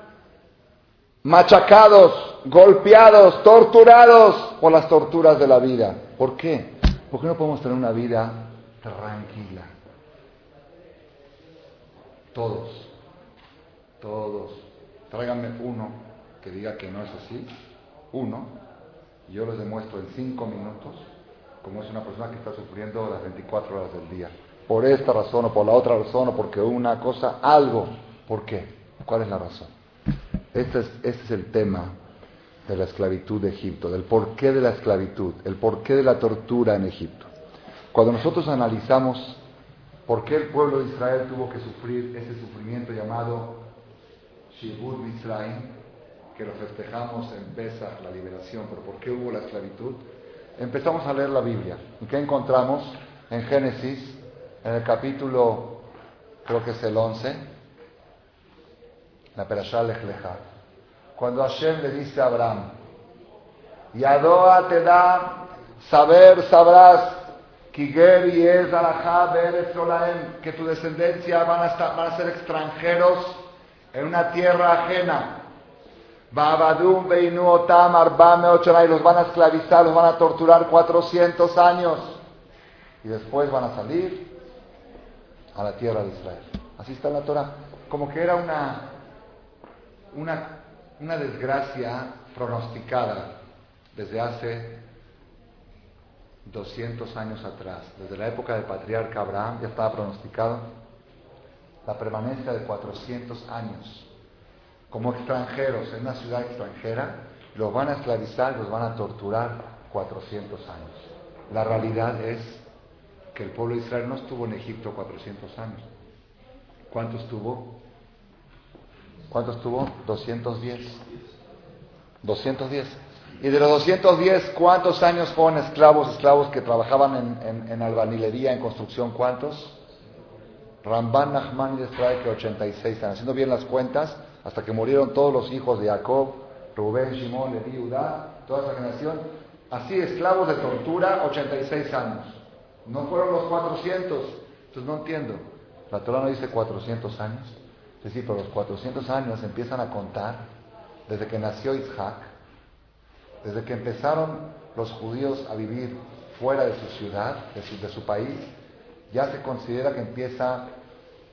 machacados, golpeados, torturados por las torturas de la vida? ¿Por qué? ¿Por qué no podemos tener una vida tranquila? Todos, todos. Tráiganme uno que diga que no es así. Uno. Y yo les demuestro en cinco minutos cómo es una persona que está sufriendo las 24 horas del día. Por esta razón o por la otra razón o porque una cosa, algo. ¿Por qué? ¿Cuál es la razón? Este es, este es el tema de la esclavitud de Egipto, del porqué de la esclavitud, el porqué de la tortura en Egipto. Cuando nosotros analizamos por qué el pueblo de Israel tuvo que sufrir ese sufrimiento llamado Shibud Mitzrayim, que lo festejamos en la liberación, pero por qué hubo la esclavitud, empezamos a leer la Biblia. ¿Y qué encontramos? En Génesis, en el capítulo, creo que es el 11, la Perashá Lech cuando Hashem le dice a Abraham, Yadoa te da, saber sabrás, que tu descendencia van a, estar, van a ser extranjeros en una tierra ajena. y los van a esclavizar, los van a torturar 400 años. Y después van a salir a la tierra de Israel. Así está la Torah. Como que era una, una una desgracia pronosticada desde hace 200 años atrás, desde la época del patriarca Abraham, ya estaba pronosticado la permanencia de 400 años como extranjeros en una ciudad extranjera, los van a esclavizar, los van a torturar 400 años. La realidad es que el pueblo de Israel no estuvo en Egipto 400 años. ¿Cuánto estuvo? ¿Cuántos tuvo? 210. 210. Y de los 210, ¿cuántos años fueron esclavos, esclavos que trabajaban en, en, albanilería, en construcción? ¿Cuántos? Ramban, Nachman y Desrae, que 86 años. Haciendo bien las cuentas, hasta que murieron todos los hijos de Jacob, Rubén, Shimon, Levi, Judá, toda esa generación. Así, esclavos de tortura, 86 años. No fueron los 400. Entonces no entiendo. La Torah no dice 400 años. Es decir, por los 400 años empiezan a contar desde que nació Isaac, desde que empezaron los judíos a vivir fuera de su ciudad, de su, país, ya se considera que empieza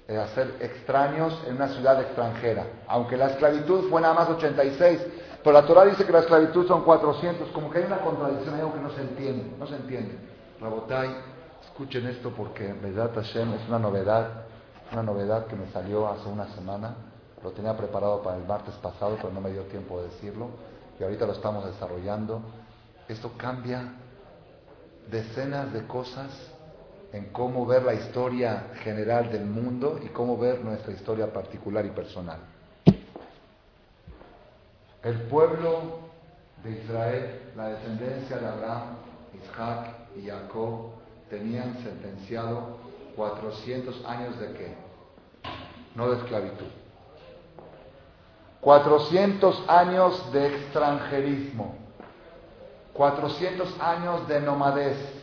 eh, a ser extraños en una ciudad extranjera. Aunque la esclavitud fue nada más 86, pero la Torah dice que la esclavitud son 400, como que hay una contradicción, hay algo que no se entiende, no se entiende. Rabotai, escuchen esto porque verdad Hashem es una novedad una novedad que me salió hace una semana. Lo tenía preparado para el martes pasado, pero no me dio tiempo de decirlo. Y ahorita lo estamos desarrollando. Esto cambia decenas de cosas en cómo ver la historia general del mundo y cómo ver nuestra historia particular y personal. El pueblo de Israel, la descendencia de Abraham, Isaac y Jacob, tenían sentenciado 400 años de qué? No de esclavitud. 400 años de extranjerismo. 400 años de nomadez.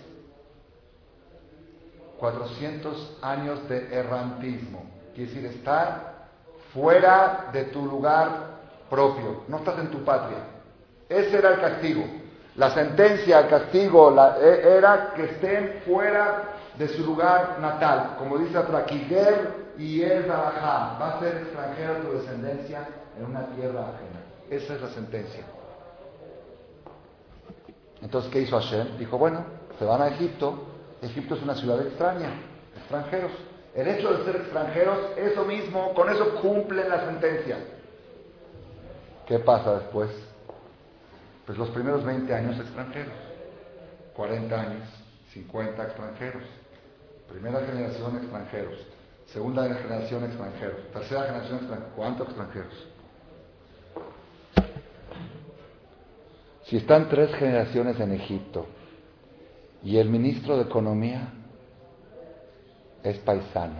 400 años de errantismo. Quiere decir, estar fuera de tu lugar propio. No estás en tu patria. Ese era el castigo. La sentencia, el castigo e, era que estén fuera de su lugar natal. Como dice otra, y el va a ser extranjera tu descendencia en una tierra ajena. Esa es la sentencia. Entonces, ¿qué hizo Hashem? Dijo, bueno, se van a Egipto. Egipto es una ciudad extraña, extranjeros. El hecho de ser extranjeros, eso mismo, con eso cumplen la sentencia. ¿Qué pasa después? Pues los primeros 20 años extranjeros, 40 años, 50 extranjeros, Primera generación extranjeros. Segunda generación extranjeros. Tercera generación extranjeros. ¿Cuántos extranjeros? Si están tres generaciones en Egipto y el ministro de Economía es paisano,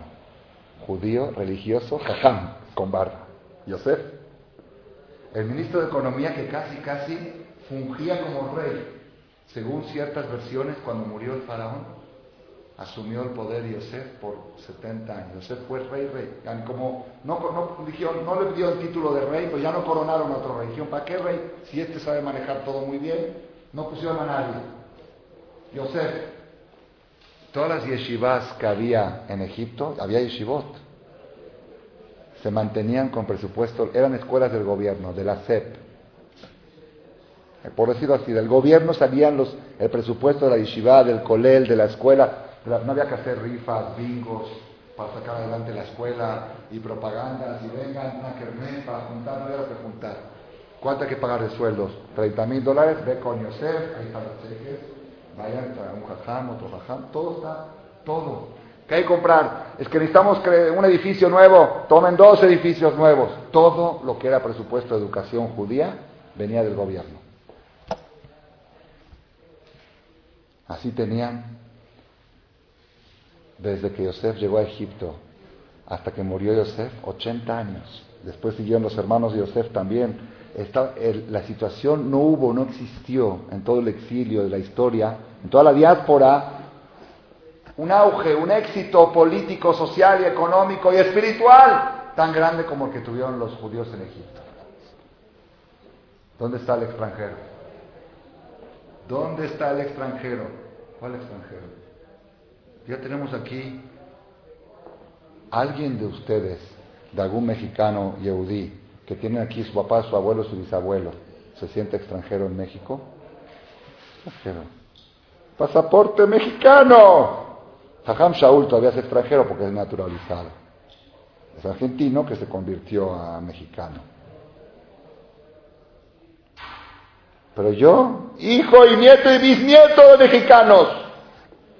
judío, religioso, jajam, con barba, Yosef. El ministro de Economía que casi, casi fungía como rey. Según ciertas versiones, cuando murió el faraón, asumió el poder Yosef por 70 años. Yosef fue rey, rey. Como no, no, no le dio el título de rey, pues ya no coronaron a otra religión. ¿Para qué rey? Si este sabe manejar todo muy bien, no pusieron a nadie. Yosef, todas las yeshivas que había en Egipto, había yeshivot, se mantenían con presupuesto, eran escuelas del gobierno, de la SEP. Por decirlo así, del gobierno salían los, el presupuesto de la yeshiva, del colel, de la escuela, no había que hacer rifas, bingos para sacar adelante la escuela y propagandas y vengan una kermés para juntar, no había que juntar. ¿Cuánto hay que pagar de sueldos? 30 mil dólares, ve con Yosef, ahí están los cheques, vayan, un jajam, otro jajam, todo está, todo. ¿Qué hay que comprar? Es que necesitamos un edificio nuevo, tomen dos edificios nuevos. Todo lo que era presupuesto de educación judía venía del gobierno. Así tenían desde que Yosef llegó a Egipto hasta que murió Yosef, 80 años. Después siguieron los hermanos de Yosef también. La situación no hubo, no existió en todo el exilio de la historia, en toda la diáspora, un auge, un éxito político, social y económico y espiritual tan grande como el que tuvieron los judíos en Egipto. ¿Dónde está el extranjero? ¿Dónde está el extranjero? ¿Cuál extranjero? Ya tenemos aquí alguien de ustedes, de algún mexicano yehudí, que tiene aquí su papá, su abuelo, su bisabuelo, ¿se siente extranjero en México? Extranjero. Pasaporte mexicano. Jajam Shaul todavía es extranjero porque es naturalizado. Es argentino que se convirtió a mexicano. Pero yo, hijo y nieto y bisnieto de mexicanos,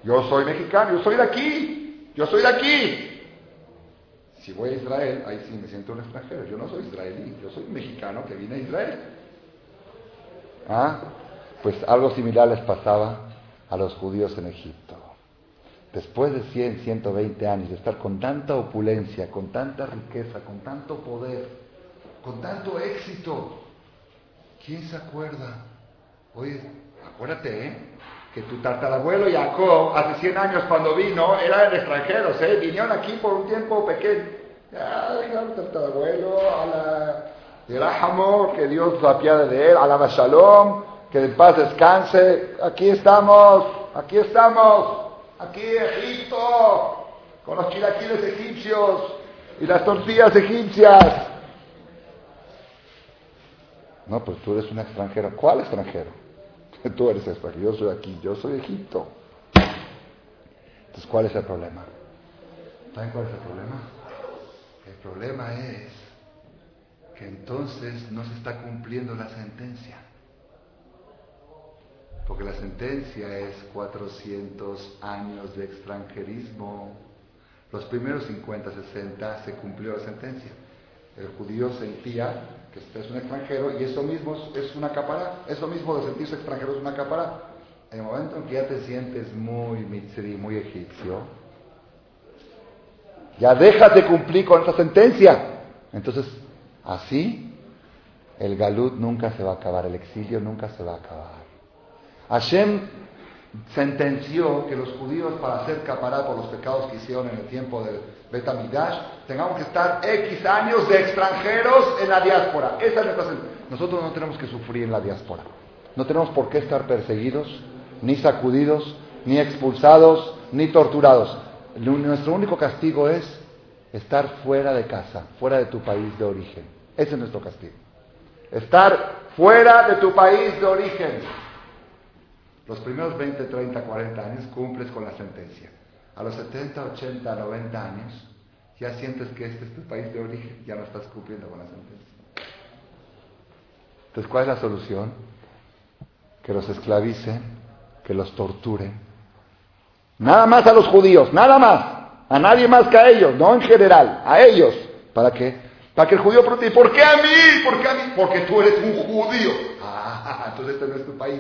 yo soy mexicano, yo soy de aquí, yo soy de aquí. Si voy a Israel, ahí sí me siento un extranjero. Yo no soy israelí, yo soy mexicano que vine a Israel. ¿Ah? Pues algo similar les pasaba a los judíos en Egipto. Después de 100, 120 años de estar con tanta opulencia, con tanta riqueza, con tanto poder, con tanto éxito, ¿quién se acuerda? Oye, acuérdate, ¿eh? Que tu tartarabuelo Jacob, hace 100 años cuando vino, era de extranjeros, ¿eh? vinieron aquí por un tiempo pequeño. Ya, el tartarabuelo, a la que Dios la apiade de él, a la Shalom, que en paz descanse. Aquí estamos, aquí estamos, aquí Egipto, con los chilaquiles egipcios y las tortillas egipcias. No, pues tú eres un extranjero. ¿Cuál extranjero? *laughs* Tú eres extranjero, yo soy aquí, yo soy Egipto. Entonces, ¿cuál es el problema? ¿Saben cuál es el problema? El problema es que entonces no se está cumpliendo la sentencia. Porque la sentencia es 400 años de extranjerismo. Los primeros 50, 60 se cumplió la sentencia. El judío sentía que usted es un extranjero y eso mismo es una capara, eso mismo de sentirse extranjero es una capara. En el momento en que ya te sientes muy mitzri, muy egipcio, ya dejas de cumplir con esa sentencia. Entonces, así, el galut nunca se va a acabar, el exilio nunca se va a acabar. Hashem sentenció que los judíos, para ser capará por los pecados que hicieron en el tiempo del Betamidash, tengamos que estar X años de extranjeros en la diáspora. Es Nosotros no tenemos que sufrir en la diáspora. No tenemos por qué estar perseguidos, ni sacudidos, ni expulsados, ni torturados. Nuestro único castigo es estar fuera de casa, fuera de tu país de origen. Ese es nuestro castigo. Estar fuera de tu país de origen. Los primeros 20, 30, 40 años cumples con la sentencia. A los 70, 80, 90 años ya sientes que este es tu país de origen, ya no estás cumpliendo con la sentencia. Entonces, ¿cuál es la solución? Que los esclavicen, que los torturen. Nada más a los judíos, nada más. A nadie más que a ellos, no en general, a ellos. ¿Para qué? Para que el judío pregunte, ¿por qué a mí? ¿Por qué a mí? Porque tú eres un judío. *laughs* Ah, entonces este no es tu país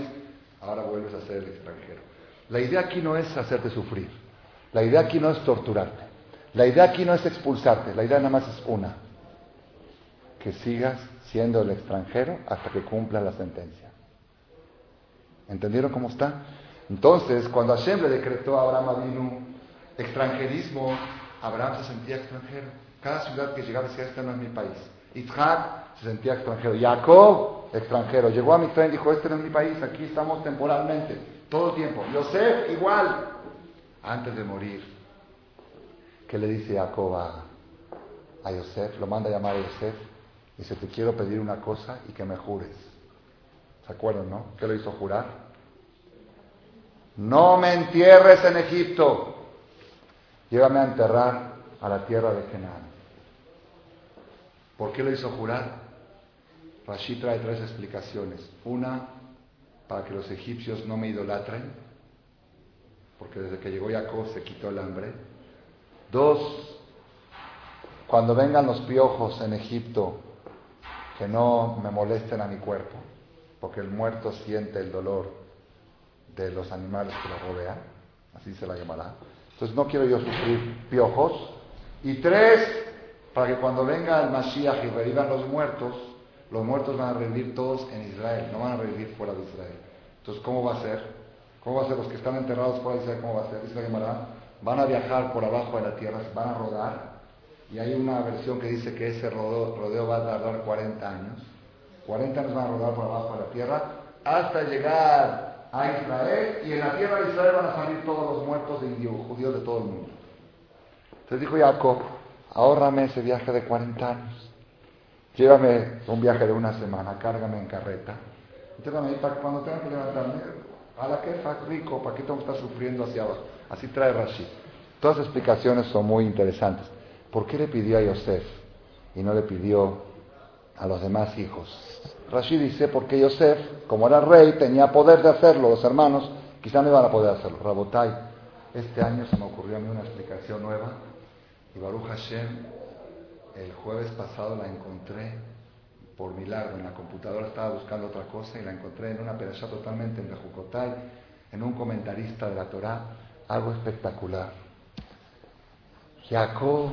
ahora vuelves a ser el extranjero. La idea aquí no es hacerte sufrir, la idea aquí no es torturarte, la idea aquí no es expulsarte, la idea nada más es una, que sigas siendo el extranjero hasta que cumpla la sentencia. ¿Entendieron cómo está? Entonces, cuando Hashem le decretó a Abraham Avinu extranjerismo, Abraham se sentía extranjero. Cada ciudad que llegaba decía, este no es mi país. Isaac se sentía extranjero. Jacob, extranjero. Llegó a mi y dijo, este no es mi país, aquí estamos temporalmente, todo el tiempo. Yosef, igual. Antes de morir, ¿qué le dice Jacob a, a Yosef? Lo manda a llamar a Yosef. Dice, te quiero pedir una cosa y que me jures. ¿Se acuerdan, no? ¿Qué lo hizo jurar? No me entierres en Egipto. Llévame a enterrar a la tierra de Canaán. ¿Por qué lo hizo jurar? Rashi trae tres explicaciones. Una, para que los egipcios no me idolatren, porque desde que llegó Jacob se quitó el hambre. Dos, cuando vengan los piojos en Egipto, que no me molesten a mi cuerpo, porque el muerto siente el dolor de los animales que lo rodean, así se la llamará. Entonces no quiero yo sufrir piojos. Y tres, para que cuando venga el Mashiach y revivan los muertos, los muertos van a revivir todos en Israel, no van a revivir fuera de Israel. Entonces, ¿cómo va a ser? ¿Cómo va a ser los que están enterrados fuera de Israel? ¿Cómo va a ser? Dice la van a viajar por abajo de la tierra, van a rodar, y hay una versión que dice que ese rodeo, va a tardar 40 años. 40 años van a rodar por abajo de la tierra hasta llegar a Israel, y en la tierra de Israel van a salir todos los muertos de judíos de todo el mundo. Entonces dijo Jacob, ahórrame ese viaje de 40 años. Llévame un viaje de una semana, cárgame en carreta. Para cuando tenga que levantarme, a la que rico, ¿para qué tengo que estar sufriendo hacia abajo? Así trae Rashid. Todas las explicaciones son muy interesantes. ¿Por qué le pidió a Yosef y no le pidió a los demás hijos? Rashid dice, porque Yosef, como era rey, tenía poder de hacerlo, los hermanos quizá no iban a poder hacerlo. Rabotai, este año se me ocurrió a mí una explicación nueva y Baruch Hashem, el jueves pasado la encontré por milagro en la computadora, estaba buscando otra cosa y la encontré en una pedazo totalmente en Bejucotay, en un comentarista de la Torah, algo espectacular. Jacob,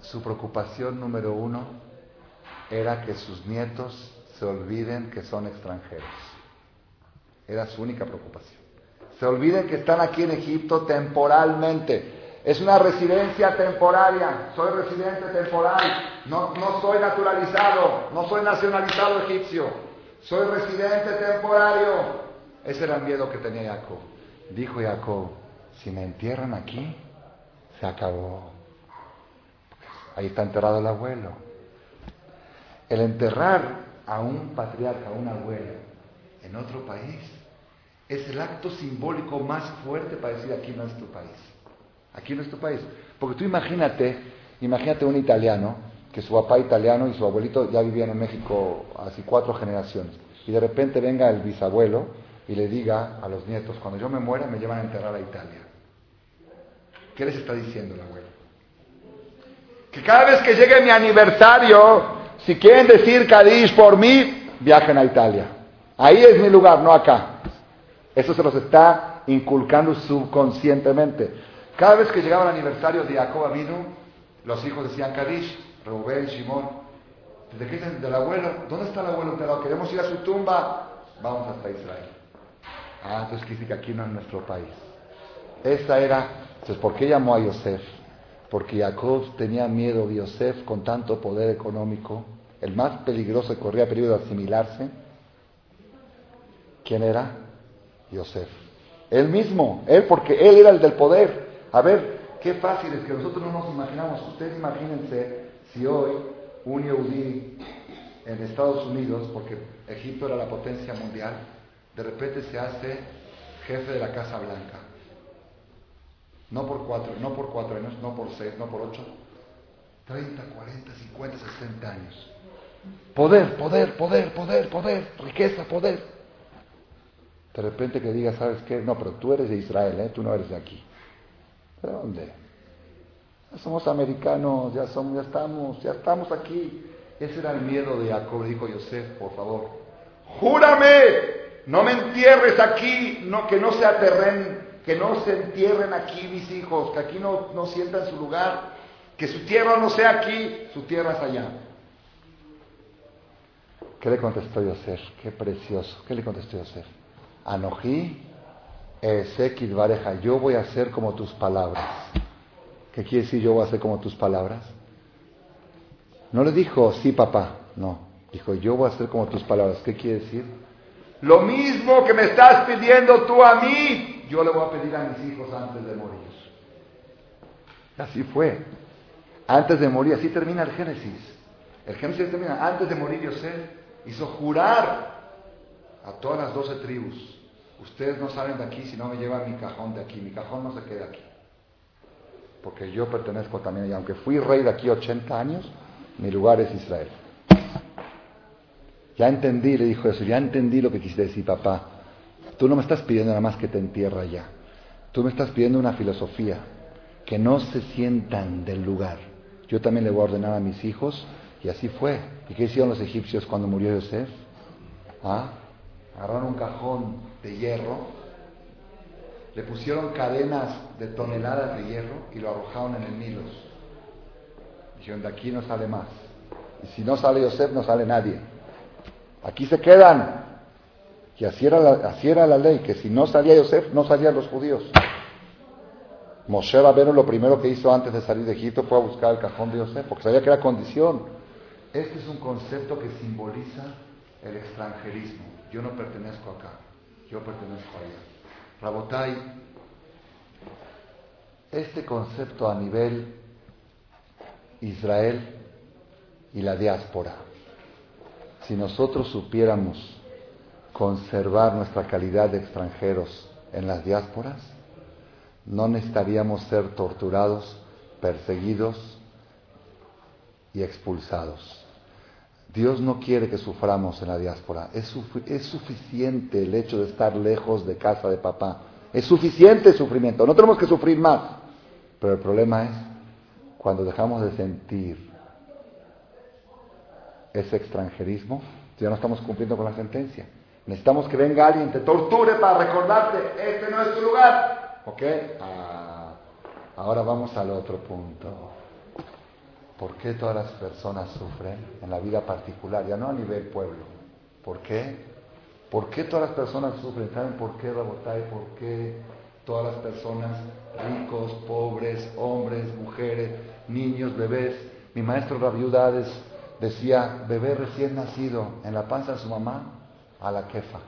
su preocupación número uno era que sus nietos se olviden que son extranjeros. Era su única preocupación. Se olviden que están aquí en Egipto temporalmente. Es una residencia temporaria. Soy residente temporal. No, no soy naturalizado. No soy nacionalizado egipcio. Soy residente temporario. Ese era el miedo que tenía Jacob. Dijo Jacob, si me entierran aquí, se acabó. Ahí está enterrado el abuelo. El enterrar a un patriarca, a un abuelo, en otro país, es el acto simbólico más fuerte para decir aquí no es tu país. Aquí en nuestro país. Porque tú imagínate, imagínate un italiano, que su papá italiano y su abuelito ya vivían en México hace cuatro generaciones, y de repente venga el bisabuelo y le diga a los nietos, cuando yo me muera me llevan a enterrar a Italia. ¿Qué les está diciendo el abuelo? Que cada vez que llegue mi aniversario, si quieren decir Cádiz por mí, viajen a Italia. Ahí es mi lugar, no acá. Eso se los está inculcando subconscientemente. Cada vez que llegaba el aniversario de Jacob vino, los hijos decían Kadish, Rubén, Simón. ¿De qué dicen? Del abuelo. ¿Dónde está el abuelo? Queremos ir a su tumba. Vamos hasta Israel. Ah, entonces quiere que aquí no es nuestro país. Esa era. Entonces, ¿por qué llamó a Yosef? Porque Jacob tenía miedo de Yosef con tanto poder económico. El más peligroso que corría peligro de asimilarse. ¿Quién era? Yosef. Él mismo, él, porque él era el del poder. A ver, qué fácil es que nosotros no nos imaginamos. Ustedes imagínense si hoy un Yehudi en Estados Unidos, porque Egipto era la potencia mundial, de repente se hace jefe de la Casa Blanca. No por cuatro, no por cuatro años, no por seis, no por ocho. 30, 40, 50, 60 años. Poder, poder, poder, poder, poder, riqueza, poder. De repente que diga, ¿sabes qué? No, pero tú eres de Israel, ¿eh? tú no eres de aquí. ¿De dónde? Somos americanos, ya, somos, ya estamos, ya estamos aquí. Ese era el miedo de Jacob, dijo Yosef, por favor. Júrame, no me entierres aquí, que no se aterren, que no se entierren aquí mis hijos, que aquí no, no sientan su lugar, que su tierra no sea aquí, su tierra es allá. ¿Qué le contestó Yosef? Qué precioso. ¿Qué le contestó Yosef? Anojí, Vareja, yo voy a hacer como tus palabras. ¿Qué quiere decir yo voy a hacer como tus palabras? No le dijo, sí papá, no. Dijo, yo voy a hacer como tus palabras. ¿Qué quiere decir? Lo mismo que me estás pidiendo tú a mí, yo le voy a pedir a mis hijos antes de morir. Así fue. Antes de morir, así termina el Génesis. El Génesis termina, antes de morir Yosef hizo jurar a todas las doce tribus, ustedes no salen de aquí si no me llevan mi cajón de aquí, mi cajón no se queda aquí. Porque yo pertenezco también, y aunque fui rey de aquí 80 años, mi lugar es Israel. Ya entendí, le dijo eso, ya entendí lo que quisiste decir, papá. Tú no me estás pidiendo nada más que te entierra ya. Tú me estás pidiendo una filosofía, que no se sientan del lugar. Yo también le voy a ordenar a mis hijos, y así fue. ¿Y qué hicieron los egipcios cuando murió Yosef? ¿Ah? Agarraron un cajón de hierro, le pusieron cadenas de toneladas de hierro y lo arrojaron en el Nilo. Dijeron, de aquí no sale más. Y si no sale Yosef, no sale nadie. Aquí se quedan. Y así era, la, ley, que si no salía Yosef, no salían los judíos. Moshe Rabbeinu lo primero que hizo antes de salir de Egipto fue a buscar el cajón de Yosef, porque sabía que era condición. Este es un concepto que simboliza el extranjerismo. Yo no pertenezco acá, yo pertenezco allá. Rabotai, este concepto a nivel Israel y la diáspora, si nosotros supiéramos conservar nuestra calidad de extranjeros en las diásporas, no necesitaríamos ser torturados, perseguidos y expulsados. Dios no quiere que suframos en la diáspora. Es, suficiente el hecho de estar lejos de casa de papá. Es suficiente el sufrimiento. No tenemos que sufrir más. Pero el problema es cuando dejamos de sentir ese extranjerismo, ya no estamos cumpliendo con la sentencia. Necesitamos que venga alguien, te torture para recordarte, este no es tu lugar. ¿Ok? Ah, ahora vamos al otro punto. ¿Por qué todas las personas sufren en la vida particular, ya no a nivel pueblo? ¿Por qué? ¿Por qué todas las personas sufren? ¿Saben por qué, Rabotay? ¿Por qué todas las personas, ricos, pobres, hombres, mujeres, niños, bebés? Mi maestro Rabiudades decía, bebé recién nacido en la panza de su mamá, a la kefa.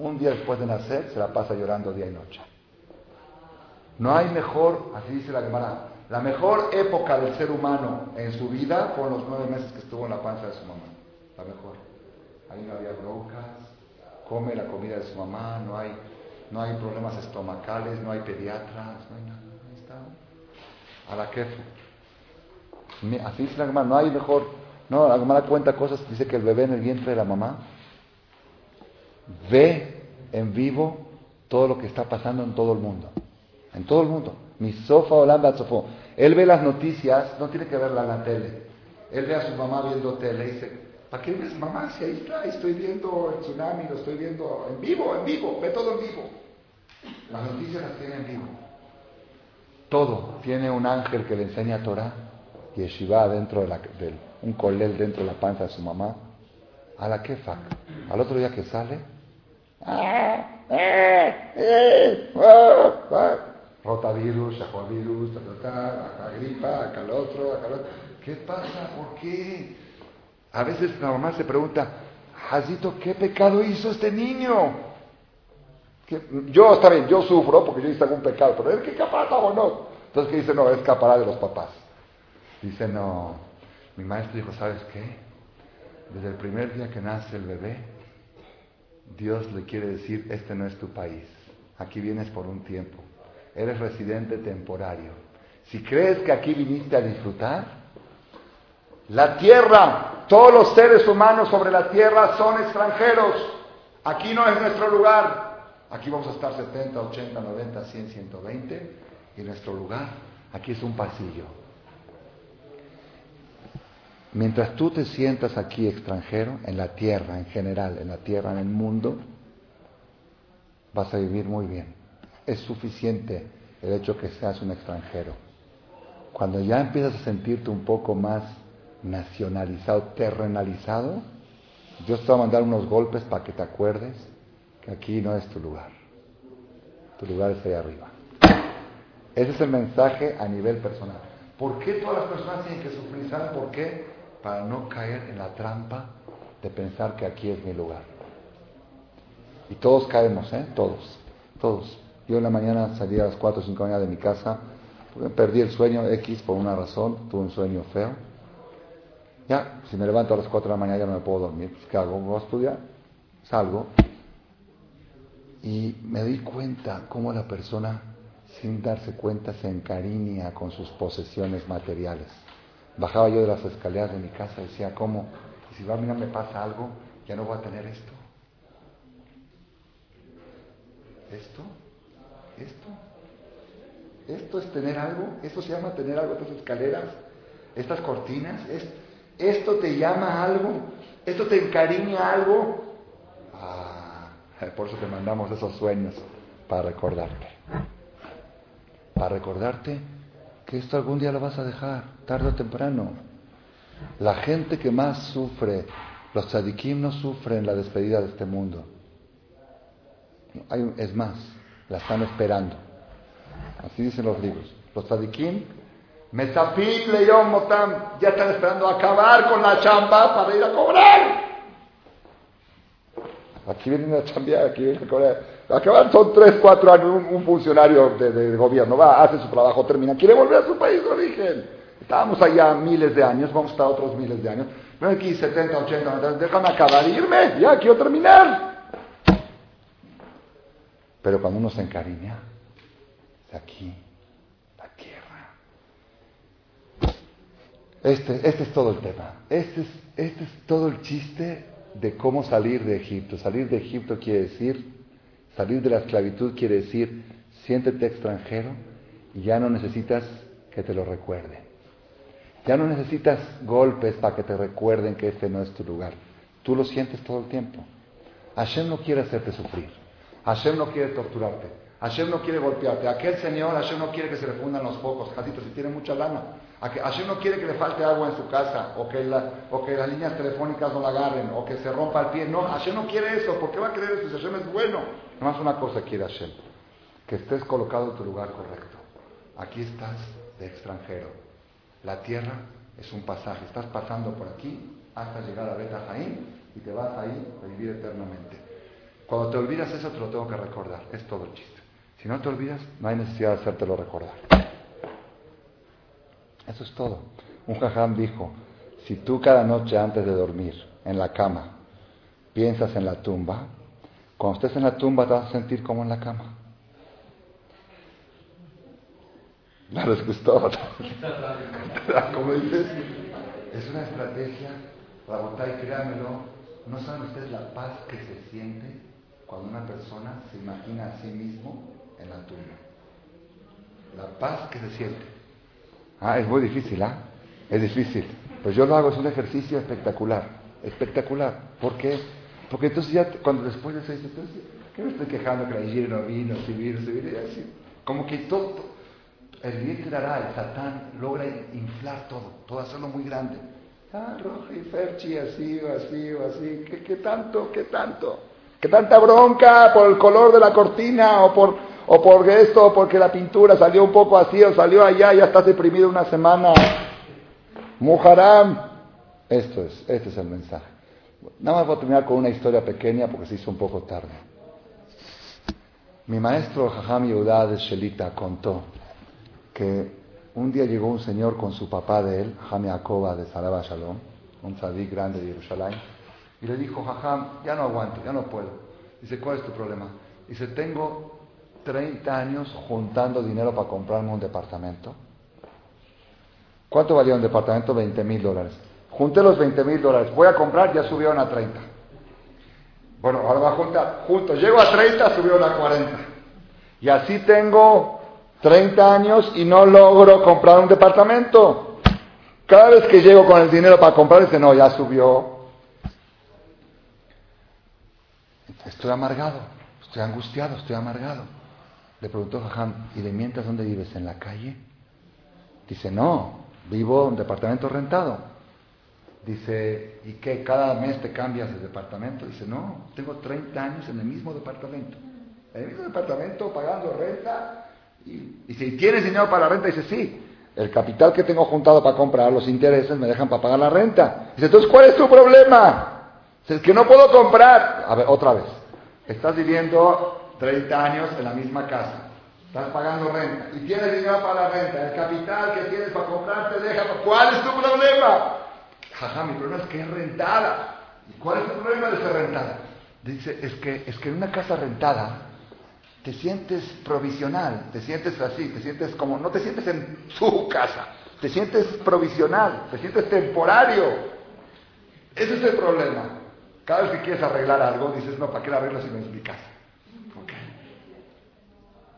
Un día después de nacer se la pasa llorando día y noche. No hay mejor, así dice la Gemara, la mejor época del ser humano en su vida fueron los nueve meses que estuvo en la panza de su mamá. La mejor. Ahí no había broncas, come la comida de su mamá, no hay, no hay problemas estomacales, no hay pediatras, no hay nada. Ahí está. A la quefa. Así dice la Gemara, no hay mejor. No, la Gemara cuenta cosas, dice que el bebé en el vientre de la mamá ve en vivo todo lo que está pasando en todo el mundo. En todo el mundo. Mi sofa o sofo. Él ve las noticias, no tiene que verla en la tele. Él ve a su mamá viendo tele y dice, ¿para qué ves mamá si ahí está? Estoy viendo el tsunami, lo estoy viendo en vivo, en vivo, ve todo en vivo. Las noticias las tiene en vivo. Todo. Tiene un ángel que le enseña Torah Yeshiva dentro de, la, un colel dentro de la panza de su mamá. A la kefak. Al otro día que sale, ¡ah! ¡Ah! ¡Ah! rotavirus, virus, acá gripa, acá el otro, acá el otro. ¿Qué pasa? ¿Por qué? A veces la mamá se pregunta, Jazito, ¿qué pecado hizo este niño? Yo, está bien, yo sufro porque yo hice algún pecado, pero él qué capaz o no. Entonces, ¿qué dice? No, es de los papás. Dice, no, mi maestro dijo, ¿sabes qué? Desde el primer día que nace el bebé, Dios le quiere decir, este no es tu país, aquí vienes por un tiempo eres residente temporario. Si crees que aquí viniste a disfrutar, la tierra, todos los seres humanos sobre la tierra son extranjeros. Aquí no es nuestro lugar. Aquí vamos a estar 70, 80, 90, 100, 120. Y nuestro lugar, aquí es un pasillo. Mientras tú te sientas aquí extranjero, en la tierra en general, en la tierra, en el mundo, vas a vivir muy bien es suficiente el hecho que seas un extranjero. Cuando ya empiezas a sentirte un poco más nacionalizado, terrenalizado, Dios te va a mandar unos golpes para que te acuerdes que aquí no es tu lugar. Tu lugar es ahí arriba. Ese es el mensaje a nivel personal. ¿Por qué todas las personas tienen que sufrir? ¿Saben por qué? Para no caer en la trampa de pensar que aquí es mi lugar. Y todos caemos, ¿eh? Todos, todos. Yo en la mañana salí a las 4 o 5 de de mi casa, perdí el sueño X por una razón, tuve un sueño feo. Ya, si me levanto a las 4 de la mañana ya no me puedo dormir. Pues, ¿Qué hago? Voy a estudiar, salgo. Y me di cuenta cómo la persona, sin darse cuenta, se encariña con sus posesiones materiales. Bajaba yo de las escaleras de mi casa y decía, ¿cómo? si a mí no me pasa algo, ya no voy a tener esto. ¿Esto? ¿Esto? ¿Esto es tener algo? ¿Esto se llama tener algo? ¿Estas escaleras? ¿Estas cortinas? ¿Esto te llama algo? ¿Esto te encariña algo? Ah, por eso te mandamos esos sueños, para recordarte. Para recordarte que esto algún día lo vas a dejar, tarde o temprano. La gente que más sufre, los tzadikim no sufren la despedida de este mundo. es más, la están esperando. Así dicen los libros. Los tzadikim, Mesapit León Motam, ya están esperando acabar con la chamba para ir a cobrar. Aquí vienen a chambear, aquí vienen a cobrar. Acabar son tres, cuatro años, un, funcionario de, gobierno va, hace su trabajo, termina, quiere volver a su país de origen. Estábamos allá miles de años, vamos a estar otros miles de años. Pero aquí 70, 80, 90, déjame acabar y irme, ya quiero terminar. Pero cuando uno se encariña, de aquí, la tierra. Este, este es todo el tema. Este es, este es todo el chiste de cómo salir de Egipto. Salir de Egipto quiere decir, salir de la esclavitud quiere decir, siéntete extranjero y ya no necesitas que te lo recuerden. Ya no necesitas golpes para que te recuerden que este no es tu lugar. Tú lo sientes todo el tiempo. Hashem no quiere hacerte sufrir. Hashem no quiere torturarte. Hashem no quiere golpearte. Aquel señor, Hashem no quiere que se le fundan los focos, casitos, si tiene mucha lana. Hashem no quiere que le falte agua en su casa, o que, las líneas telefónicas no la agarren, o que se rompa el pie. No, Hashem no quiere eso. ¿Por qué va a querer eso Hashem es bueno? Nomás una cosa quiere Hashem. Que estés colocado en tu lugar correcto. Aquí estás de extranjero. La tierra es un pasaje. Estás pasando por aquí hasta llegar a Beta y te vas ahí a vivir eternamente. Cuando te olvidas eso, te lo tengo que recordar. Es todo el chiste. Si no te olvidas, no hay necesidad de hacértelo recordar. Eso es todo. Un jajam dijo, si tú cada noche antes de dormir en la cama piensas en la tumba, cuando estés en la tumba te vas a sentir como en la cama. No les gustó. *laughs* Es una estrategia, y créanmelo, no saben ustedes la paz que se siente cuando una persona se imagina a sí mismo en la tumba. La paz que se siente. Ah, es muy difícil, ¿ah? Es difícil. Pues yo lo hago, es un ejercicio espectacular. Espectacular. ¿Por qué? Porque entonces ya, cuando después de eso dices, ¿qué me estoy quejando que la no vino, si vino, si vino? Y así. Como que todo, el dará, el Satán, logra inflar todo, todo hacerlo muy grande. Ah, rojo y Ferchi, así o así o así. ¿Qué, ¿Qué, tanto? ¿Qué tanto? ¿Qué tanta bronca por el color de la cortina o por, o por esto o porque la pintura salió un poco así o salió allá y ya estás deprimido una semana? Muharam. Esto es, este es el mensaje. Nada más voy a terminar con una historia pequeña porque se hizo un poco tarde. Mi maestro Jajam Yehudá de Shelita contó que un día llegó un señor con su papá de él, Jame Akoba de Saraba Shalom, un tzadik grande de Jerusalén, y le dijo, Jajam, ya no aguanto, ya no puedo. Dice, ¿cuál es tu problema? Dice, tengo 30 años juntando dinero para comprarme un departamento. ¿Cuánto valía un departamento? 20 mil dólares. Junté los 20 mil dólares. Voy a comprar, ya subieron a 30. Bueno, ahora va a juntar. Junto, llego a 30, subieron a 40. Y así tengo 30 años y no logro comprar un departamento. Cada vez que llego con el dinero para comprar, dice, no, ya subió. Estoy amargado, estoy angustiado, estoy amargado. Le preguntó Jajam, ¿y de mientras dónde vives? ¿En la calle? Dice, no, vivo en un departamento rentado. Dice, ¿y qué? ¿Cada mes te cambias de departamento? Dice, no, tengo 30 años en el mismo departamento. En el mismo departamento, pagando renta. Y ¿y tienes dinero para la renta? Dice, sí. El capital que tengo juntado para comprar los intereses me dejan para pagar la renta. Dice, entonces, ¿cuál es tu problema? Es que no puedo comprar. A ver, otra vez. Estás viviendo 30 años en la misma casa. Estás pagando renta. Y tienes dinero para la renta. El capital que tienes para comprar te deja. ¿Cuál es tu problema? Jaja, mi problema es que es rentada. ¿Y cuál es el problema de ser rentada? Dice, es que, es que en una casa rentada te sientes provisional, te sientes así, te sientes como, no te sientes en su casa, te sientes provisional, te sientes temporario. Ese es el problema. Cada vez que quieres arreglar algo, dices, no, ¿para qué la arreglo si es mi casa?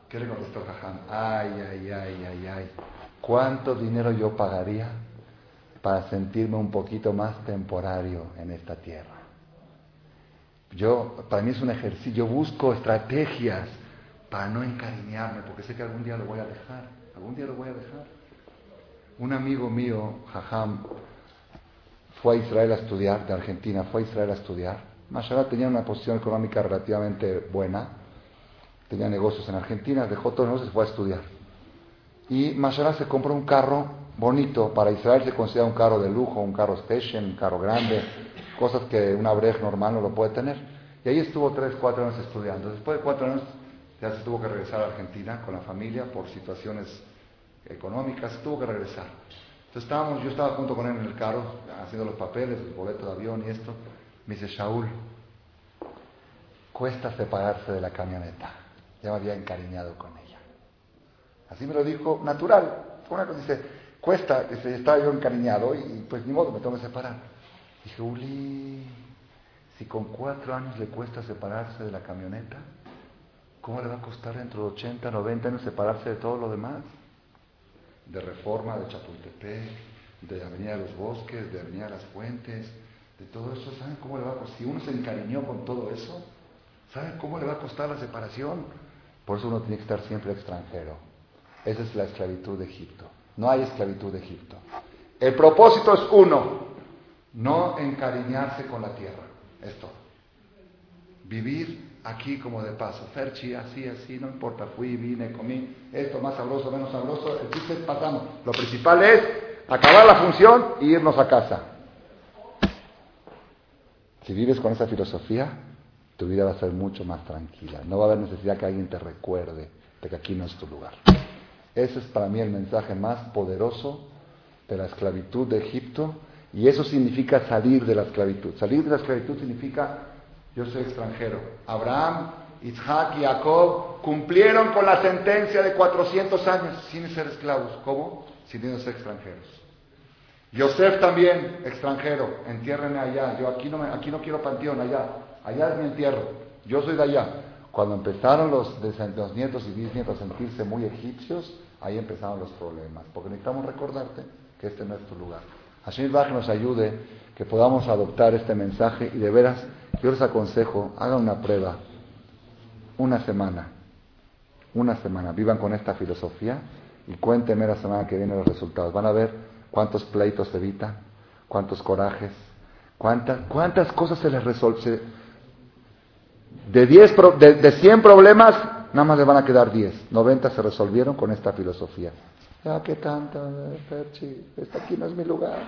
¿Qué le contestó Jajam? Ay, ay, ay, ay, ay. ¿Cuánto dinero yo pagaría para sentirme un poquito más temporario en esta tierra. Yo, para mí es un ejercicio, yo busco estrategias para no encariñarme, porque sé que algún día lo voy a dejar, algún día lo voy a dejar. Un amigo mío, Jajam, fue a Israel a estudiar, de Argentina, fue a Israel a estudiar. Mashallah tenía una posición económica relativamente buena, tenía negocios en Argentina, dejó todos los negocios y fue a estudiar. Y Mashallah se compró un carro bonito. Para Israel se considera un carro de lujo, un carro station, un carro grande, cosas que una breja normal no lo puede tener. Y ahí estuvo tres, cuatro años estudiando. Después de cuatro años ya se tuvo que regresar a Argentina con la familia por situaciones económicas, tuvo que regresar. Estábamos, yo estaba junto con él en el carro, haciendo los papeles, el boleto de avión y esto. Me dice, Shaul, cuesta separarse de la camioneta. Ya me había encariñado con ella. Así me lo dijo natural. Una cosa dice, cuesta, estaba yo encariñado y pues ni modo, me tengo que separar. Dije, Uli, si con cuatro años le cuesta separarse de la camioneta, ¿cómo le va a costar dentro de 80, 90 años separarse de todo lo demás? De Reforma, de Chapultepec, de Avenida de los Bosques, de Avenida de las Fuentes, de todo eso, ¿saben cómo le va a costar? Si uno se encariñó con todo eso, ¿saben cómo le va a costar la separación? Por eso uno tiene que estar siempre extranjero. Esa es la esclavitud de Egipto. No hay esclavitud de Egipto. El propósito es uno, no encariñarse con la tierra. Esto. Vivir aquí como de paso. Ferchi, así, así, no importa. Fui, vine, comí. Esto más sabroso, menos sabroso. El chiste es pasamos. Lo principal es acabar la función y irnos a casa. Si vives con esa filosofía, tu vida va a ser mucho más tranquila. No va a haber necesidad que alguien te recuerde de que aquí no es tu lugar. Ese es para mí el mensaje más poderoso de la esclavitud de Egipto y eso significa salir de la esclavitud. Salir de la esclavitud significa yo soy extranjero. Abraham, Isaac y Jacob cumplieron con la sentencia de 400 años sin ser esclavos. ¿Cómo? Sin ser extranjeros. Yosef también, extranjero, entiérrenme allá. Yo aquí no, me, aquí no quiero panteón, allá. Allá es mi entierro. Yo soy de allá. Cuando empezaron los, los nietos y bisnietos a sentirse muy egipcios, Ahí empezaron los problemas, porque necesitamos recordarte que este no es tu lugar. Hashem Bach nos ayude, que podamos adoptar este mensaje y de veras, yo les aconsejo, hagan una prueba, una semana, una semana, vivan con esta filosofía y cuéntenme la semana que viene los resultados. Van a ver cuántos pleitos se evitan, cuántos corajes, cuántas, cuántas cosas se les resuelve. De, diez, de, de 100 problemas, Nada más le van a quedar 10. 90 se resolvieron con esta filosofía. Ya, ¿qué tanto, Perchi? Esta aquí no es mi lugar.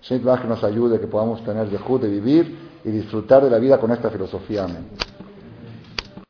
Sheikh nos ayude que podamos tener de vivir y disfrutar de la vida con esta filosofía. Amén.